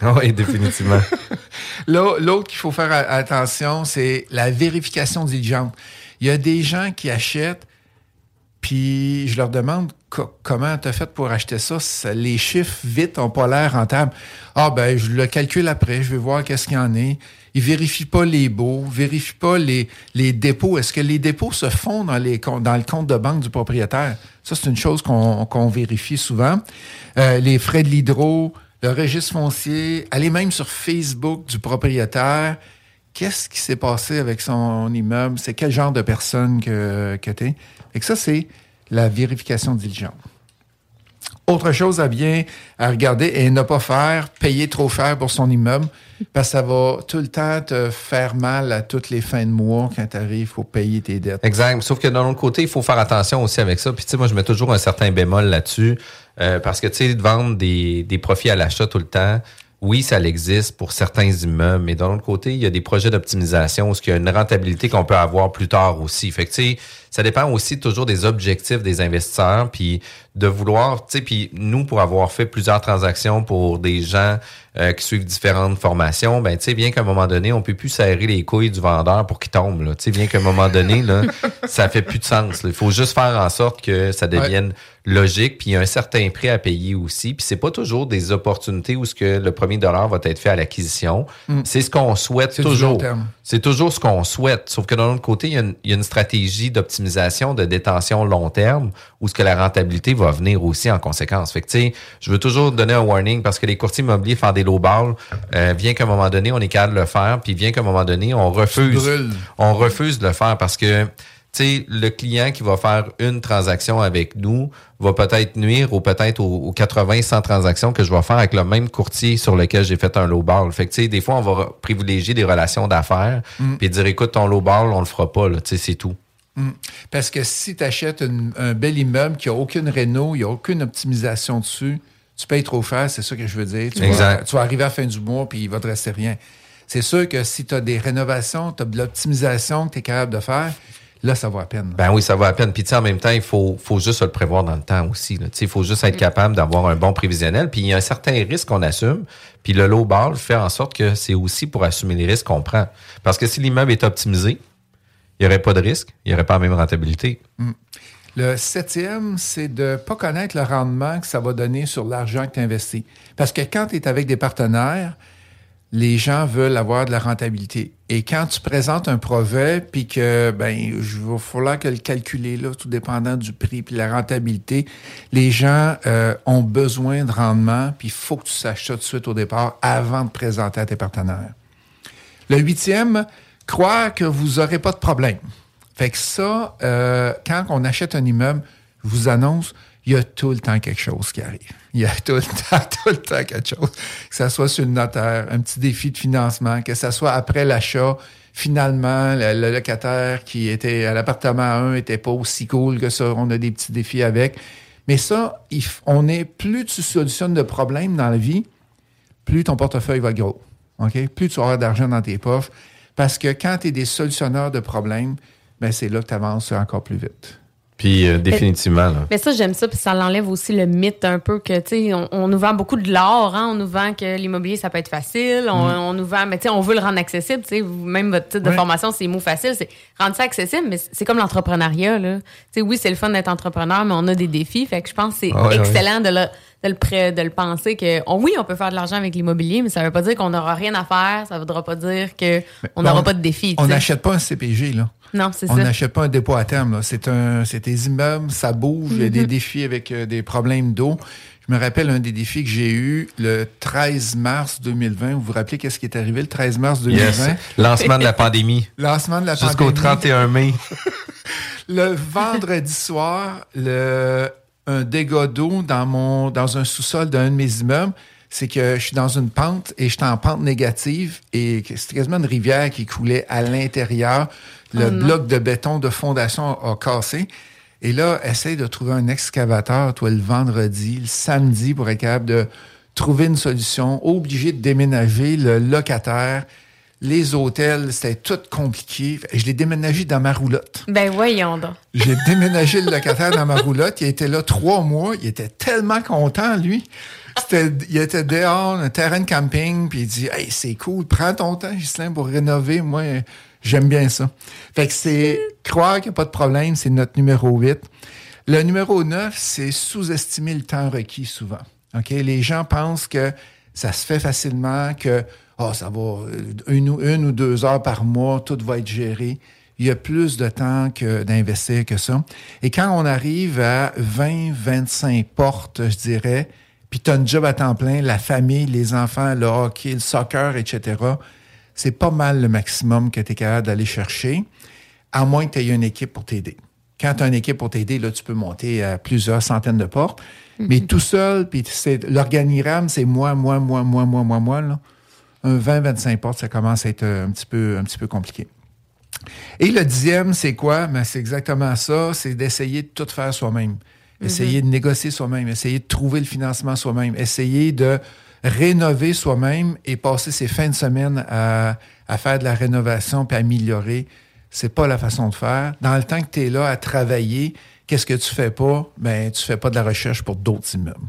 Oui, définitivement. L'autre qu'il faut faire attention, c'est la vérification diligente. Il y a des gens qui achètent, puis je leur demande co- comment tu as fait pour acheter ça? Les chiffres, vite, n'ont pas l'air rentables. Ah, ben, je le calcule après, je vais voir qu'est-ce qu'il y en est. Ils vérifient pas les baux, vérifient pas les, les dépôts. Est-ce que les dépôts se font dans, les, dans le compte de banque du propriétaire? Ça, c'est une chose qu'on qu'on vérifie souvent. Euh, les frais de l'hydro, le registre foncier, aller même sur Facebook du propriétaire. Qu'est-ce qui s'est passé avec son immeuble? C'est quel genre de personne que, que tu es? Que ça, c'est la vérification diligente. Autre chose à bien à regarder et ne pas faire, payer trop cher pour son immeuble, parce que ça va tout le temps te faire mal à toutes les fins de mois quand tu arrives, il faut payer tes dettes. Exact. Sauf que d'un autre côté, il faut faire attention aussi avec ça. Puis tu sais, moi, je mets toujours un certain bémol là-dessus. euh, parce que tu sais, de vendre des, des profits à l'achat tout le temps, oui, ça existe pour certains immeubles, mais d'un autre côté, il y a des projets d'optimisation il y a une rentabilité qu'on peut avoir plus tard aussi. Fait que ça dépend aussi toujours des objectifs des investisseurs, puis de vouloir, tu sais, puis nous, pour avoir fait plusieurs transactions pour des gens euh, qui suivent différentes formations, ben, tu sais, bien qu'à un moment donné, on peut plus serrer les couilles du vendeur pour qu'il tombe, là. Tu sais, bien qu'à un moment donné, là, ça fait plus de sens. Il faut juste faire en sorte que ça devienne logique, puis il y a un certain prix à payer aussi. Puis c'est pas toujours des opportunités où ce que le premier dollar va être fait à l'acquisition. Mm. C'est ce qu'on souhaite toujours. C'est toujours ce qu'on souhaite. Sauf que d'un autre côté, il y a une, il y a une stratégie d'optimisation, de détention long terme, où ce que la rentabilité va venir aussi en conséquence. Fait que, tu sais, je veux toujours donner un warning parce que les courtiers immobiliers font des low balls. Euh, vient qu'à un moment donné, on est capable de le faire, puis vient qu'à un moment donné, on refuse. On refuse de le faire parce que, tu sais, le client qui va faire une transaction avec nous va peut-être nuire ou peut-être aux, aux 80, 100 transactions que je vais faire avec le même courtier sur lequel j'ai fait un low ball. Fait que, tu sais, des fois, on va privilégier des relations d'affaires Mm. puis dire, écoute, ton low ball, on le fera pas, là. Tu sais, c'est tout. Mm. Parce que si tu achètes un bel immeuble qui n'a aucune réno, il n'y a aucune optimisation dessus, tu payes trop cher, c'est ça que je veux dire. Tu, vas, Exact. tu vas arriver à la fin du mois puis il va te rester rien. C'est sûr que si tu as des rénovations, tu as de l'optimisation que tu es capable de faire, là, ça vaut la peine. Ben oui, ça va à peine. Puis tu sais, en même temps, il faut, faut juste se le prévoir dans le temps aussi. Il faut juste être capable d'avoir un bon prévisionnel. Puis il y a un certain risque qu'on assume. Puis le low ball fait en sorte que c'est aussi pour assumer les risques qu'on prend. Parce que si l'immeuble est optimisé, il n'y aurait pas de risque, il n'y aurait pas la même rentabilité. Mm. Le septième, c'est de ne pas connaître le rendement que ça va donner sur l'argent que tu investis. Parce que quand tu es avec des partenaires, les gens veulent avoir de la rentabilité. Et quand tu présentes un projet, puis que, ben, je vais falloir que le calculer, là, tout dépendant du prix puis la rentabilité, les gens euh, ont besoin de rendement, puis il faut que tu saches ça tout de suite au départ avant de présenter à tes partenaires. Le huitième, croire que vous n'aurez pas de problème. Fait que ça, euh, quand on achète un immeuble, je vous annonce, il y a tout le temps quelque chose qui arrive. Il y a tout le temps, tout le temps quelque chose. Que ce soit sur le notaire, un petit défi de financement, que ce soit après l'achat, finalement, le, locataire qui était à l'appartement 1 était pas aussi cool que ça. On a des petits défis avec. Mais ça, on est, plus tu solutionnes de problèmes dans la vie, plus ton portefeuille va gros. OK? Plus tu auras d'argent dans tes poches. Parce que quand tu es des solutionneurs de problèmes, ben c'est là que tu avances encore plus vite. Puis euh, définitivement, là. Mais ça, j'aime ça, puis ça l'enlève aussi le mythe un peu que, tu sais, on, on nous vend beaucoup de l'or, hein, on nous vend que l'immobilier, ça peut être facile, on, Mm. on nous vend, mais tu sais, on veut le rendre accessible, tu sais, même votre titre de formation, c'est mots facile, c'est rendre ça accessible, mais c'est comme l'entrepreneuriat, là. Tu sais, oui, c'est le fun d'être entrepreneur, mais on a des défis, fait que je pense que c'est Ah ouais, excellent de le de le, pré- de le penser que on- oui on peut faire de l'argent avec l'immobilier mais ça veut pas dire qu'on n'aura rien à faire ça voudra pas dire que on Ben, n'aura pas de défi On n'achète pas un CPG, là. non c'est On ça n'achète pas un dépôt à terme. là. C'est un, c'est des immeubles, ça bouge, il y a Mhm. des défis avec euh, des problèmes d'eau. Je me rappelle un des défis que j'ai eu le 13 mars 2020. Vous vous rappelez qu'est-ce qui est arrivé le 13 mars 2020? Yes. Lancement de la pandémie. Lancement de la Jusqu'au pandémie. 31 mai. Le vendredi soir, le, un dégât d'eau dans, mon, dans un sous-sol d'un de mes immeubles, c'est que je suis dans une pente et je suis en pente négative et c'était quasiment une rivière qui coulait à l'intérieur. Le Oh bloc de béton de fondation a, a cassé. Et là, essaye de trouver un excavateur, toi, le vendredi, le samedi, pour être capable de trouver une solution. Obligé de déménager le locataire. Les hôtels, c'était tout compliqué. Je l'ai déménagé dans ma roulotte. ben voyons donc J'ai déménagé le locataire dans ma roulotte. Il était là trois mois. Il était tellement content, lui. C'était, il était dehors, un terrain de camping, puis il dit Hey, c'est cool, prends ton temps, Gislain, pour rénover. Moi, j'aime bien ça. Fait que c'est croire qu'il n'y a pas de problème, c'est notre numéro 8. Le numéro 9, c'est sous-estimer le temps requis souvent. OK? Les gens pensent que ça se fait facilement, que oh, ça va euh, une, ou- une ou deux heures par mois, tout va être géré. Il y a plus de temps que d'investir que ça. Et quand on arrive à 20, 25 portes, je dirais, puis tu as un job à temps plein, la famille, les enfants, le hockey, le soccer, etc., c'est pas mal le maximum que tu es capable d'aller chercher, à moins que tu aies une équipe pour t'aider. Quand tu as une équipe pour t'aider, là, tu peux monter à plusieurs centaines de portes. Mais tout seul, puis c'est- l'organigramme, c'est moi, moi, moi, moi, moi, moi, moi. Là. Un 20-25 portes, ça commence à être euh, un petit peu, un petit peu compliqué. Et le dixième, c'est quoi? Ben, c'est exactement ça, c'est d'essayer de tout faire soi-même. Essayer de négocier soi-même, essayer de trouver le financement soi-même, essayer de rénover soi-même et passer ses fins de semaine à, à faire de la rénovation puis améliorer. C'est pas la façon de faire. Dans le temps que tu es là à travailler, Qu'est-ce que tu fais pas? Ben, tu fais pas de la recherche pour d'autres immeubles.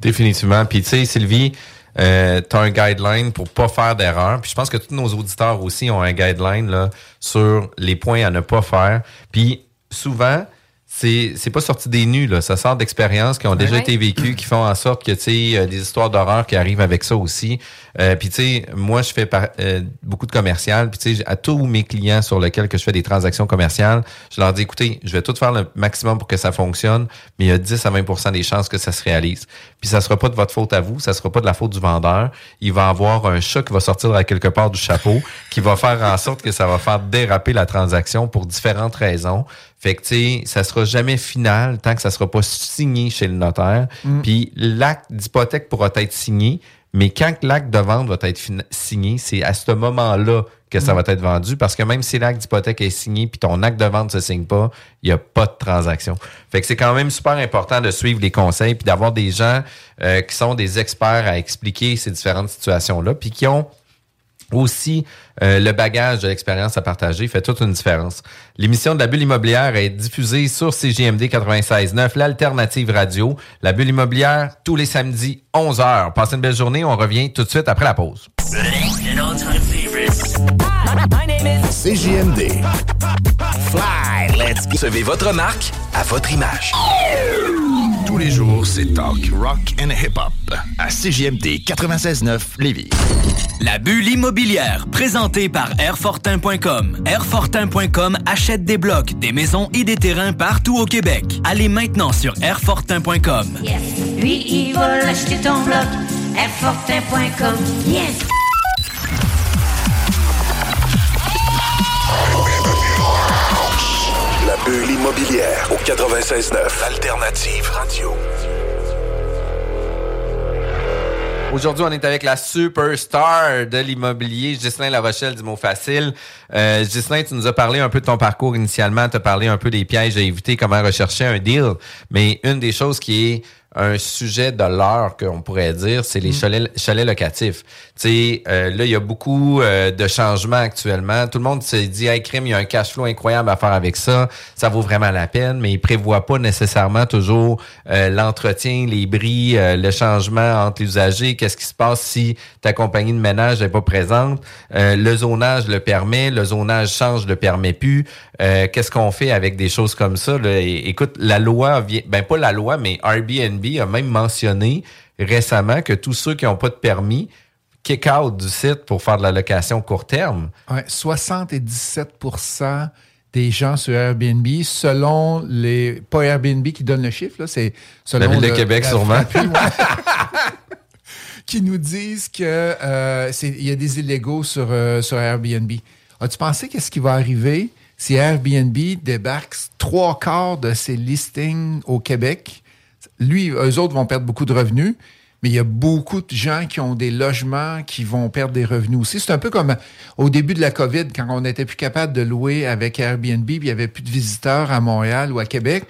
Définitivement. Puis tu sais, Sylvie, euh, tu as un guideline pour pas faire d'erreur. Puis je pense que tous nos auditeurs aussi ont un guideline là, sur les points à ne pas faire. Puis souvent, c'est c'est pas sorti des nus là, ça sort d'expériences qui ont déjà Ouais. été vécues, qui font en sorte que tu sais euh, des histoires d'horreur qui arrivent avec ça aussi. Euh, puis tu sais, moi je fais par- euh, beaucoup de commercial, puis tu sais à tous mes clients sur lesquels que je fais des transactions commerciales, je leur dis écoutez, je vais tout faire le maximum pour que ça fonctionne, mais il y a 10 à 20% des chances que ça se réalise. Puis ça sera pas de votre faute à vous, ça sera pas de la faute du vendeur, il va avoir un chat qui va sortir à quelque part du chapeau qui va faire en sorte que ça va faire déraper la transaction pour différentes raisons. Fait que, tu sais, ça sera jamais final tant que ça sera pas signé chez le notaire. Mm. Puis l'acte d'hypothèque pourra être signé, mais quand l'acte de vente va être signé, c'est à ce moment-là que ça Mm. va être vendu. Parce que même si l'acte d'hypothèque est signé puis ton acte de vente se signe pas, il n'y a pas de transaction. Fait que c'est quand même super important de suivre les conseils puis d'avoir des gens euh, qui sont des experts à expliquer ces différentes situations-là puis qui ont aussi euh, le bagage de l'expérience à partager fait toute une différence. L'émission de la bulle immobilière est diffusée sur CGMD 96.9, l'alternative radio. La bulle immobilière, tous les samedis, 11h. Passez une belle journée. On revient tout de suite après la pause. CJMD. Fly, let's go. Recevez votre marque à votre image. Tous les jours, c'est talk, rock and hip-hop. À CJMD 96.9 Lévis. La bulle immobilière, présentée par Airfortin.com. Airfortin.com achète des blocs, des maisons et des terrains partout au Québec. Allez maintenant sur Airfortin.com. Yes. Lui, il va l'acheter ton bloc. Airfortin.com. Yes. Bulle immobilière au 96.9 Alternative Radio. Aujourd'hui, on est avec la superstar de l'immobilier, Ghislain Larochelle du mot facile. Euh, tu nous as parlé un peu de ton parcours initialement, tu as parlé un peu des pièges à éviter, comment rechercher un deal. Mais une des choses qui est un sujet de l'heure, qu'on pourrait dire, c'est les chalets, chalets locatifs. Tu sais, euh, là, il y a beaucoup euh, de changements actuellement. Tout le monde se dit, hey, crime, il y a un cash flow incroyable à faire avec ça. Ça vaut vraiment la peine, mais ils prévoient pas nécessairement toujours euh, l'entretien, les bris, euh, le changement entre les usagers. Qu'est-ce qui se passe si ta compagnie de ménage n'est pas présente? Euh, le zonage le permet, le zonage change, le permet plus. Euh, Qu'est-ce qu'on fait avec des choses comme ça? là? Écoute, la loi vient, ben pas la loi, mais Airbnb a même mentionné récemment que tous ceux qui n'ont pas de permis kick out du site pour faire de la location court terme. Ouais, 77% des gens sur Airbnb, selon les. Pas Airbnb qui donne le chiffre, c'est selon. La Ville de le- Québec, sûrement. Ouais. qui nous disent que euh, y a des illégaux sur, euh, sur Airbnb. As-tu pensé qu'est-ce qui va arriver si Airbnb débarque trois quarts de ses listings au Québec? Lui, eux autres vont perdre beaucoup de revenus, mais il y a beaucoup de gens qui ont des logements qui vont perdre des revenus aussi. C'est un peu comme au début de la COVID, quand on n'était plus capable de louer avec Airbnb, puis il n'y avait plus de visiteurs à Montréal ou à Québec.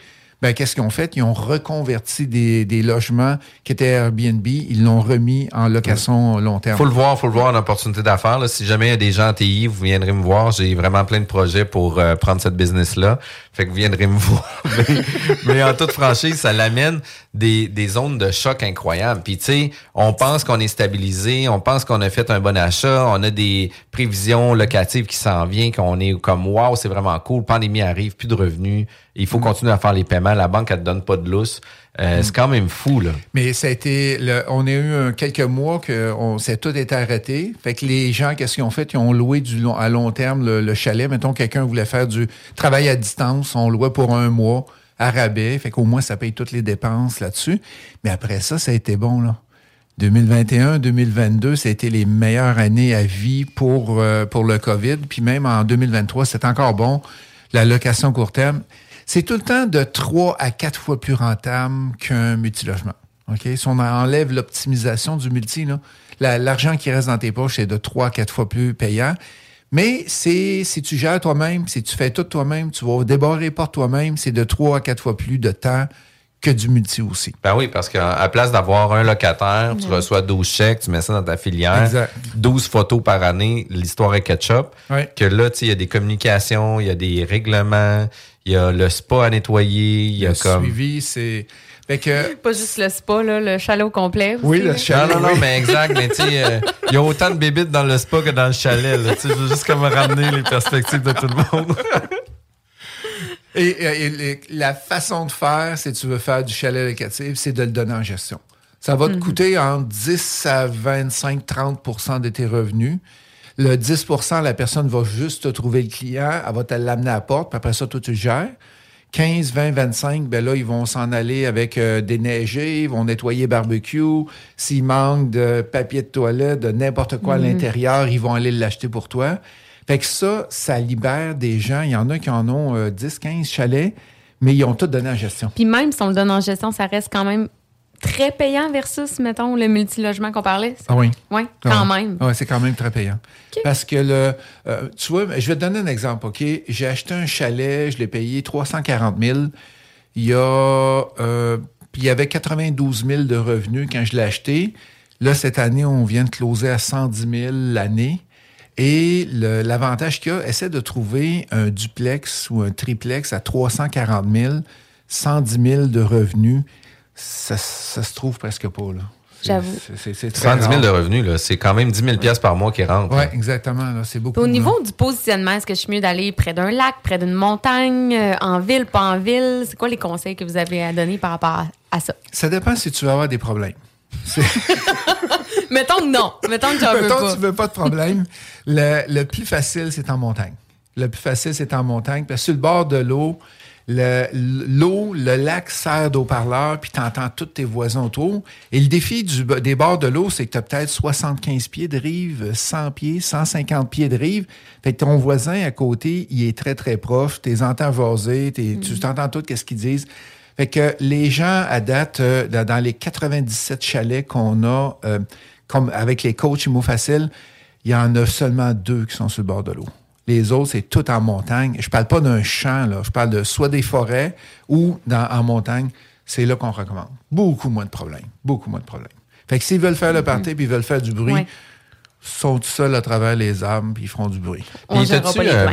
Ben, qu'est-ce qu'ils ont fait? Ils ont reconverti des, des logements qui étaient Airbnb, ils l'ont remis en location long terme. Faut le voir, faut le voir en opportunité d'affaires. Si jamais il y a des gens en TI, vous viendrez me voir. J'ai vraiment plein de projets pour euh, prendre cette business-là. Fait que vous viendrez me voir. mais, mais en toute franchise, ça l'amène des, des zones de choc incroyables. Puis tu sais, on pense qu'on est stabilisé, on pense qu'on a fait un bon achat, on a des prévisions locatives qui s'en viennent, qu'on est comme wow, c'est vraiment cool. Pandémie arrive, plus de revenus. Il faut continuer à faire les paiements. La banque, elle te donne pas de lousse. Euh, C'est quand même fou, là. Mais ça a été, le- on a eu un- quelques mois que on s'est tout été arrêté. Fait que les gens, qu'est-ce qu'ils ont fait? Ils ont loué du long- à long terme le, le chalet. Mettons, quelqu'un voulait faire du travail à distance. On louait pour un mois à rabais. Fait qu'au moins, ça paye toutes les dépenses là-dessus. Mais après ça, ça a été bon, là. 2021, 2022, ça a été les meilleures années à vie pour, euh, pour le COVID. Puis même en 2023, c'est encore bon. La location court terme, c'est tout le temps de trois à quatre fois plus rentable qu'un multilogement. OK? Si on enlève l'optimisation du multi, la- l'argent qui reste dans tes poches, c'est de trois à quatre fois plus payant. Mais c'est si tu gères toi-même, si tu fais tout toi-même, tu vas débarrer par toi-même, c'est de trois à quatre fois plus de temps que du multi aussi. Ben oui, parce qu'à place d'avoir un locataire, tu reçois 12 chèques, tu mets ça dans ta filière, Exact. 12 photos par année, l'histoire est ketchup. Ouais. Que là, tu sais, il y a des communications, il y a des règlements, il y a le spa à nettoyer, il y a Le comme... suivi, c'est. Fait que. Pas juste le spa, là, le chalet au complet. Oui, le chalet. Non, non, non, mais exact, mais tu sais, euh, il y a autant de bébites dans le spa que dans le chalet. Là, tu je veux juste comme ramener les perspectives de tout le monde. Et, et- et les- la façon de faire, si tu veux faire du chalet locatif, c'est de le donner en gestion. Ça va te Mhm. coûter entre 10 à 25, 30% de tes revenus. Le 10% la personne va juste te trouver le client, elle va te l'amener à la porte, puis après ça, toi, tu le gères. 15, 20, 25, ben là, ils vont s'en aller avec euh, des neigés, ils vont nettoyer barbecue. S'il manque de papier de toilette, de n'importe quoi à Mhm. l'intérieur, ils vont aller l'acheter pour toi. Fait que ça, ça libère des gens. Il y en a qui en ont euh, 10, 15 chalets, mais ils ont tout donné en gestion. Puis même si on le donne en gestion, ça reste quand même très payant versus, mettons, le multilogement qu'on parlait. Ah oui. Oui, quand même. Ouais, c'est quand même très payant. Parce que le, euh, tu vois, je vais te donner un exemple, OK? J'ai acheté un chalet, je l'ai payé 340 000. Il y a, euh, il y avait 92 000 de revenus quand je l'ai acheté. Là, cette année, on vient de closer à 110 000 l'année. Et l'avantage qu'il y a, essaie de trouver un duplex ou un triplex à 340 000, 110 000 de revenus. Ça, ça se trouve presque pas, là. J'avoue. c'est- c'est- c'est très 110 000 de revenus, là, c'est quand même 10 000 piastres par mois qui rentrent. Oui, exactement. là, C'est beaucoup. Puis au niveau du positionnement, est-ce que je suis mieux d'aller près d'un lac, près d'une montagne, euh, en ville, pas en ville? C'est quoi les conseils que vous avez à donner par rapport à, à ça? Ça dépend si tu vas avoir des problèmes. Mettons que non. Mettons que j'en veux Mettons pas. que tu veux pas de problème. le, le plus facile, c'est en montagne. Le plus facile, c'est en montagne. Parce que sur le bord de l'eau, le- l'eau, le, lac sert d'eau-parleur, puis tu entends tous tes voisins autour. Et le défi du, des bords de l'eau, c'est que tu as peut-être 75 pieds de rive, 100 pieds, 150 pieds de rive. Fait que ton voisin à côté, il est très, très proche. Tu les entends jaser, t'es- tu t'entends tout, qu'est-ce qu'ils disent. Fait que les gens, à date, euh, dans dans les 97 chalets qu'on a, euh, comme avec les coachs Imo Facile, il y en a seulement deux qui sont sur le bord de l'eau. Les autres, c'est tout en montagne. Je parle pas d'un champ, là. Je parle de soit des forêts ou dans, en montagne. C'est là qu'on recommande. Beaucoup moins de problèmes. Beaucoup moins de problèmes. Fait que s'ils veulent faire le party puis ils veulent faire du bruit, Ouais. ils sont tout seuls à travers les arbres puis ils feront du bruit. Puis t'as-tu, euh,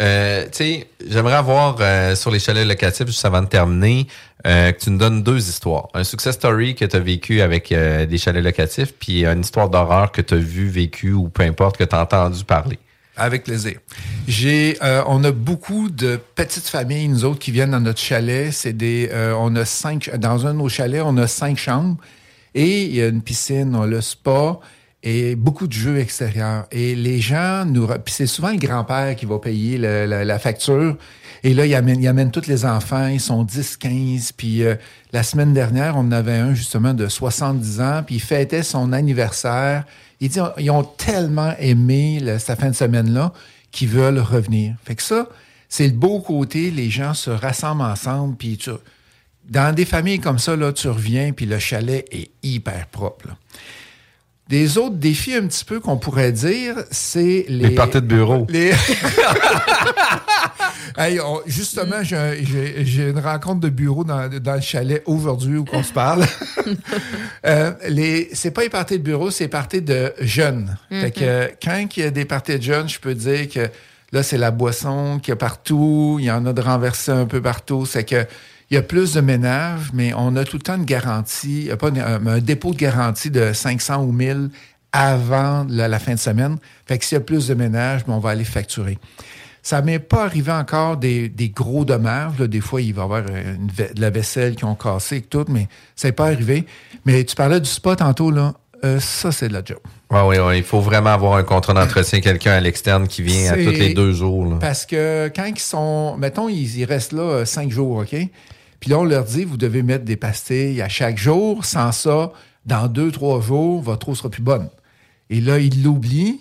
euh, tu sais, j'aimerais avoir euh, sur les chalets locatifs, juste avant de terminer, euh, que tu nous donnes deux histoires. Un success story que tu as vécu avec euh, des chalets locatifs, puis une histoire d'horreur que tu as vu, vécu ou peu importe, que tu as entendu parler. Avec plaisir. J'ai, euh, on a beaucoup de petites familles, nous autres, qui viennent dans notre chalet. C'est des, euh, on a cinq, dans un de nos chalets, on a cinq chambres et il y a une piscine, on a le spa et beaucoup de jeux extérieurs. Et les gens nous, puis c'est souvent le grand-père qui va payer la, facture. Et là, il amène, tous les enfants, ils sont 10, 15. Puis euh, la semaine dernière, on avait un justement de 70 ans, puis il fêtait son anniversaire. Ils ont tellement aimé le- cette fin de semaine-là qu'ils veulent revenir. Fait que ça, c'est le beau côté, les gens se rassemblent ensemble, puis dans des familles comme ça, là, tu reviens, puis le chalet est hyper propre. Des autres défis un petit peu qu'on pourrait dire, c'est les... Les parties de bureau. Les... Hey, on- justement, j'ai un- j'ai j'ai une rencontre de bureau dans, dans le chalet aujourd'hui où on se parle. euh, les, c'est pas les parties de bureau, c'est les parties de jeunes. Fait que euh, quand il y a des parties de jeunes, je peux dire que là, c'est la boisson qu'il y a partout. Il y en a de renversés un peu partout. C'est que il y a plus de ménage, mais on a tout le temps une garantie, a pas une- un, un dépôt de garantie de 500 ou 1000 avant la, la fin de semaine. Fait que s'il y a plus de ménage, ben, on va aller facturer. Ça m'est pas arrivé encore des, des gros dommages. là. Des fois, il va y avoir une ve- de la vaisselle qui ont cassé et tout, mais ça n'est pas arrivé. Mais tu parlais du spa tantôt, là. Euh, ça, c'est de la job. Ouais, ouais, ouais, il faut vraiment avoir un contrat d'entretien, quelqu'un à l'externe qui vient à tous les deux jours. là. Parce que quand ils sont. Mettons, ils, ils restent là euh, cinq jours, OK? Puis là, on leur dit, vous devez mettre des pastilles à chaque jour. Sans ça, dans deux, trois jours, votre eau sera plus bonne. Et là, ils l'oublient.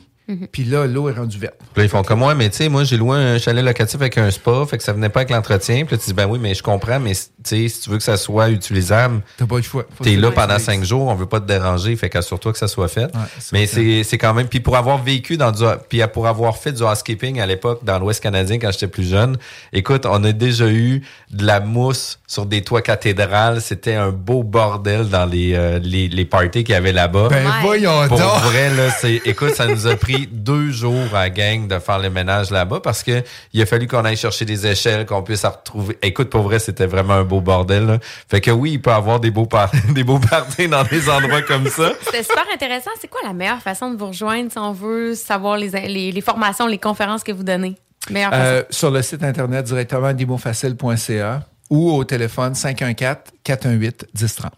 Puis là, l'eau est rendue verte. Puis là, ils font comme moi, mais tu sais, moi, j'ai loué un chalet locatif avec un spa, fait que ça venait pas avec l'entretien. Puis là, tu dis, ben oui, mais je comprends, mais tu sais, si tu veux que ça soit utilisable, T'as pas le choix. Faut t'es là pendant cinq jours, on veut pas te déranger, fait qu'assure-toi que ça soit fait. mais c'est c'est quand même, puis pour avoir vécu dans du, puis pour avoir fait du housekeeping à l'époque dans l'Ouest canadien quand j'étais plus jeune, écoute, on a déjà eu de la mousse sur des toits cathédrales. C'était un beau bordel dans les, euh, les, les parties qu'il y avait là-bas. Ben voyons Pour donc. vrai, là, c'est, écoute, ça nous a pris deux jours à la gang de faire le ménage là-bas parce que il a fallu qu'on aille chercher des échelles, qu'on puisse en retrouver. Écoute, pour vrai, c'était vraiment un beau bordel. là. Fait que oui, il peut y avoir des beaux, par- des beaux parties dans des endroits comme ça. C'était super intéressant. C'est quoi la meilleure façon de vous rejoindre si on veut savoir les, les, les formations, les conférences que vous donnez? Meilleure Euh, façon. sur le site internet directement dimofacile.ca ou au téléphone 514-418-1030.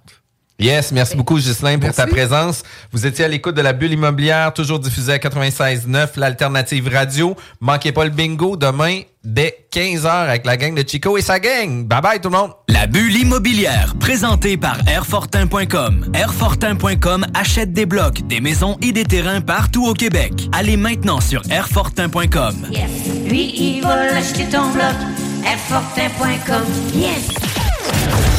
Yes, merci beaucoup, Ghislain, pour ta présence. Vous étiez à l'écoute de la bulle immobilière, toujours diffusée à 96.9, l'alternative radio. Manquez pas le bingo demain dès 15h avec la gang de Chico et sa gang. Bye bye tout le monde. La bulle immobilière, présentée par Airfortin.com. Airfortin.com achète des blocs, des maisons et des terrains partout au Québec. Allez maintenant sur Airfortin.com. Yes. Lui, il va l'acheter ton bloc. Airfortin.com. Yes.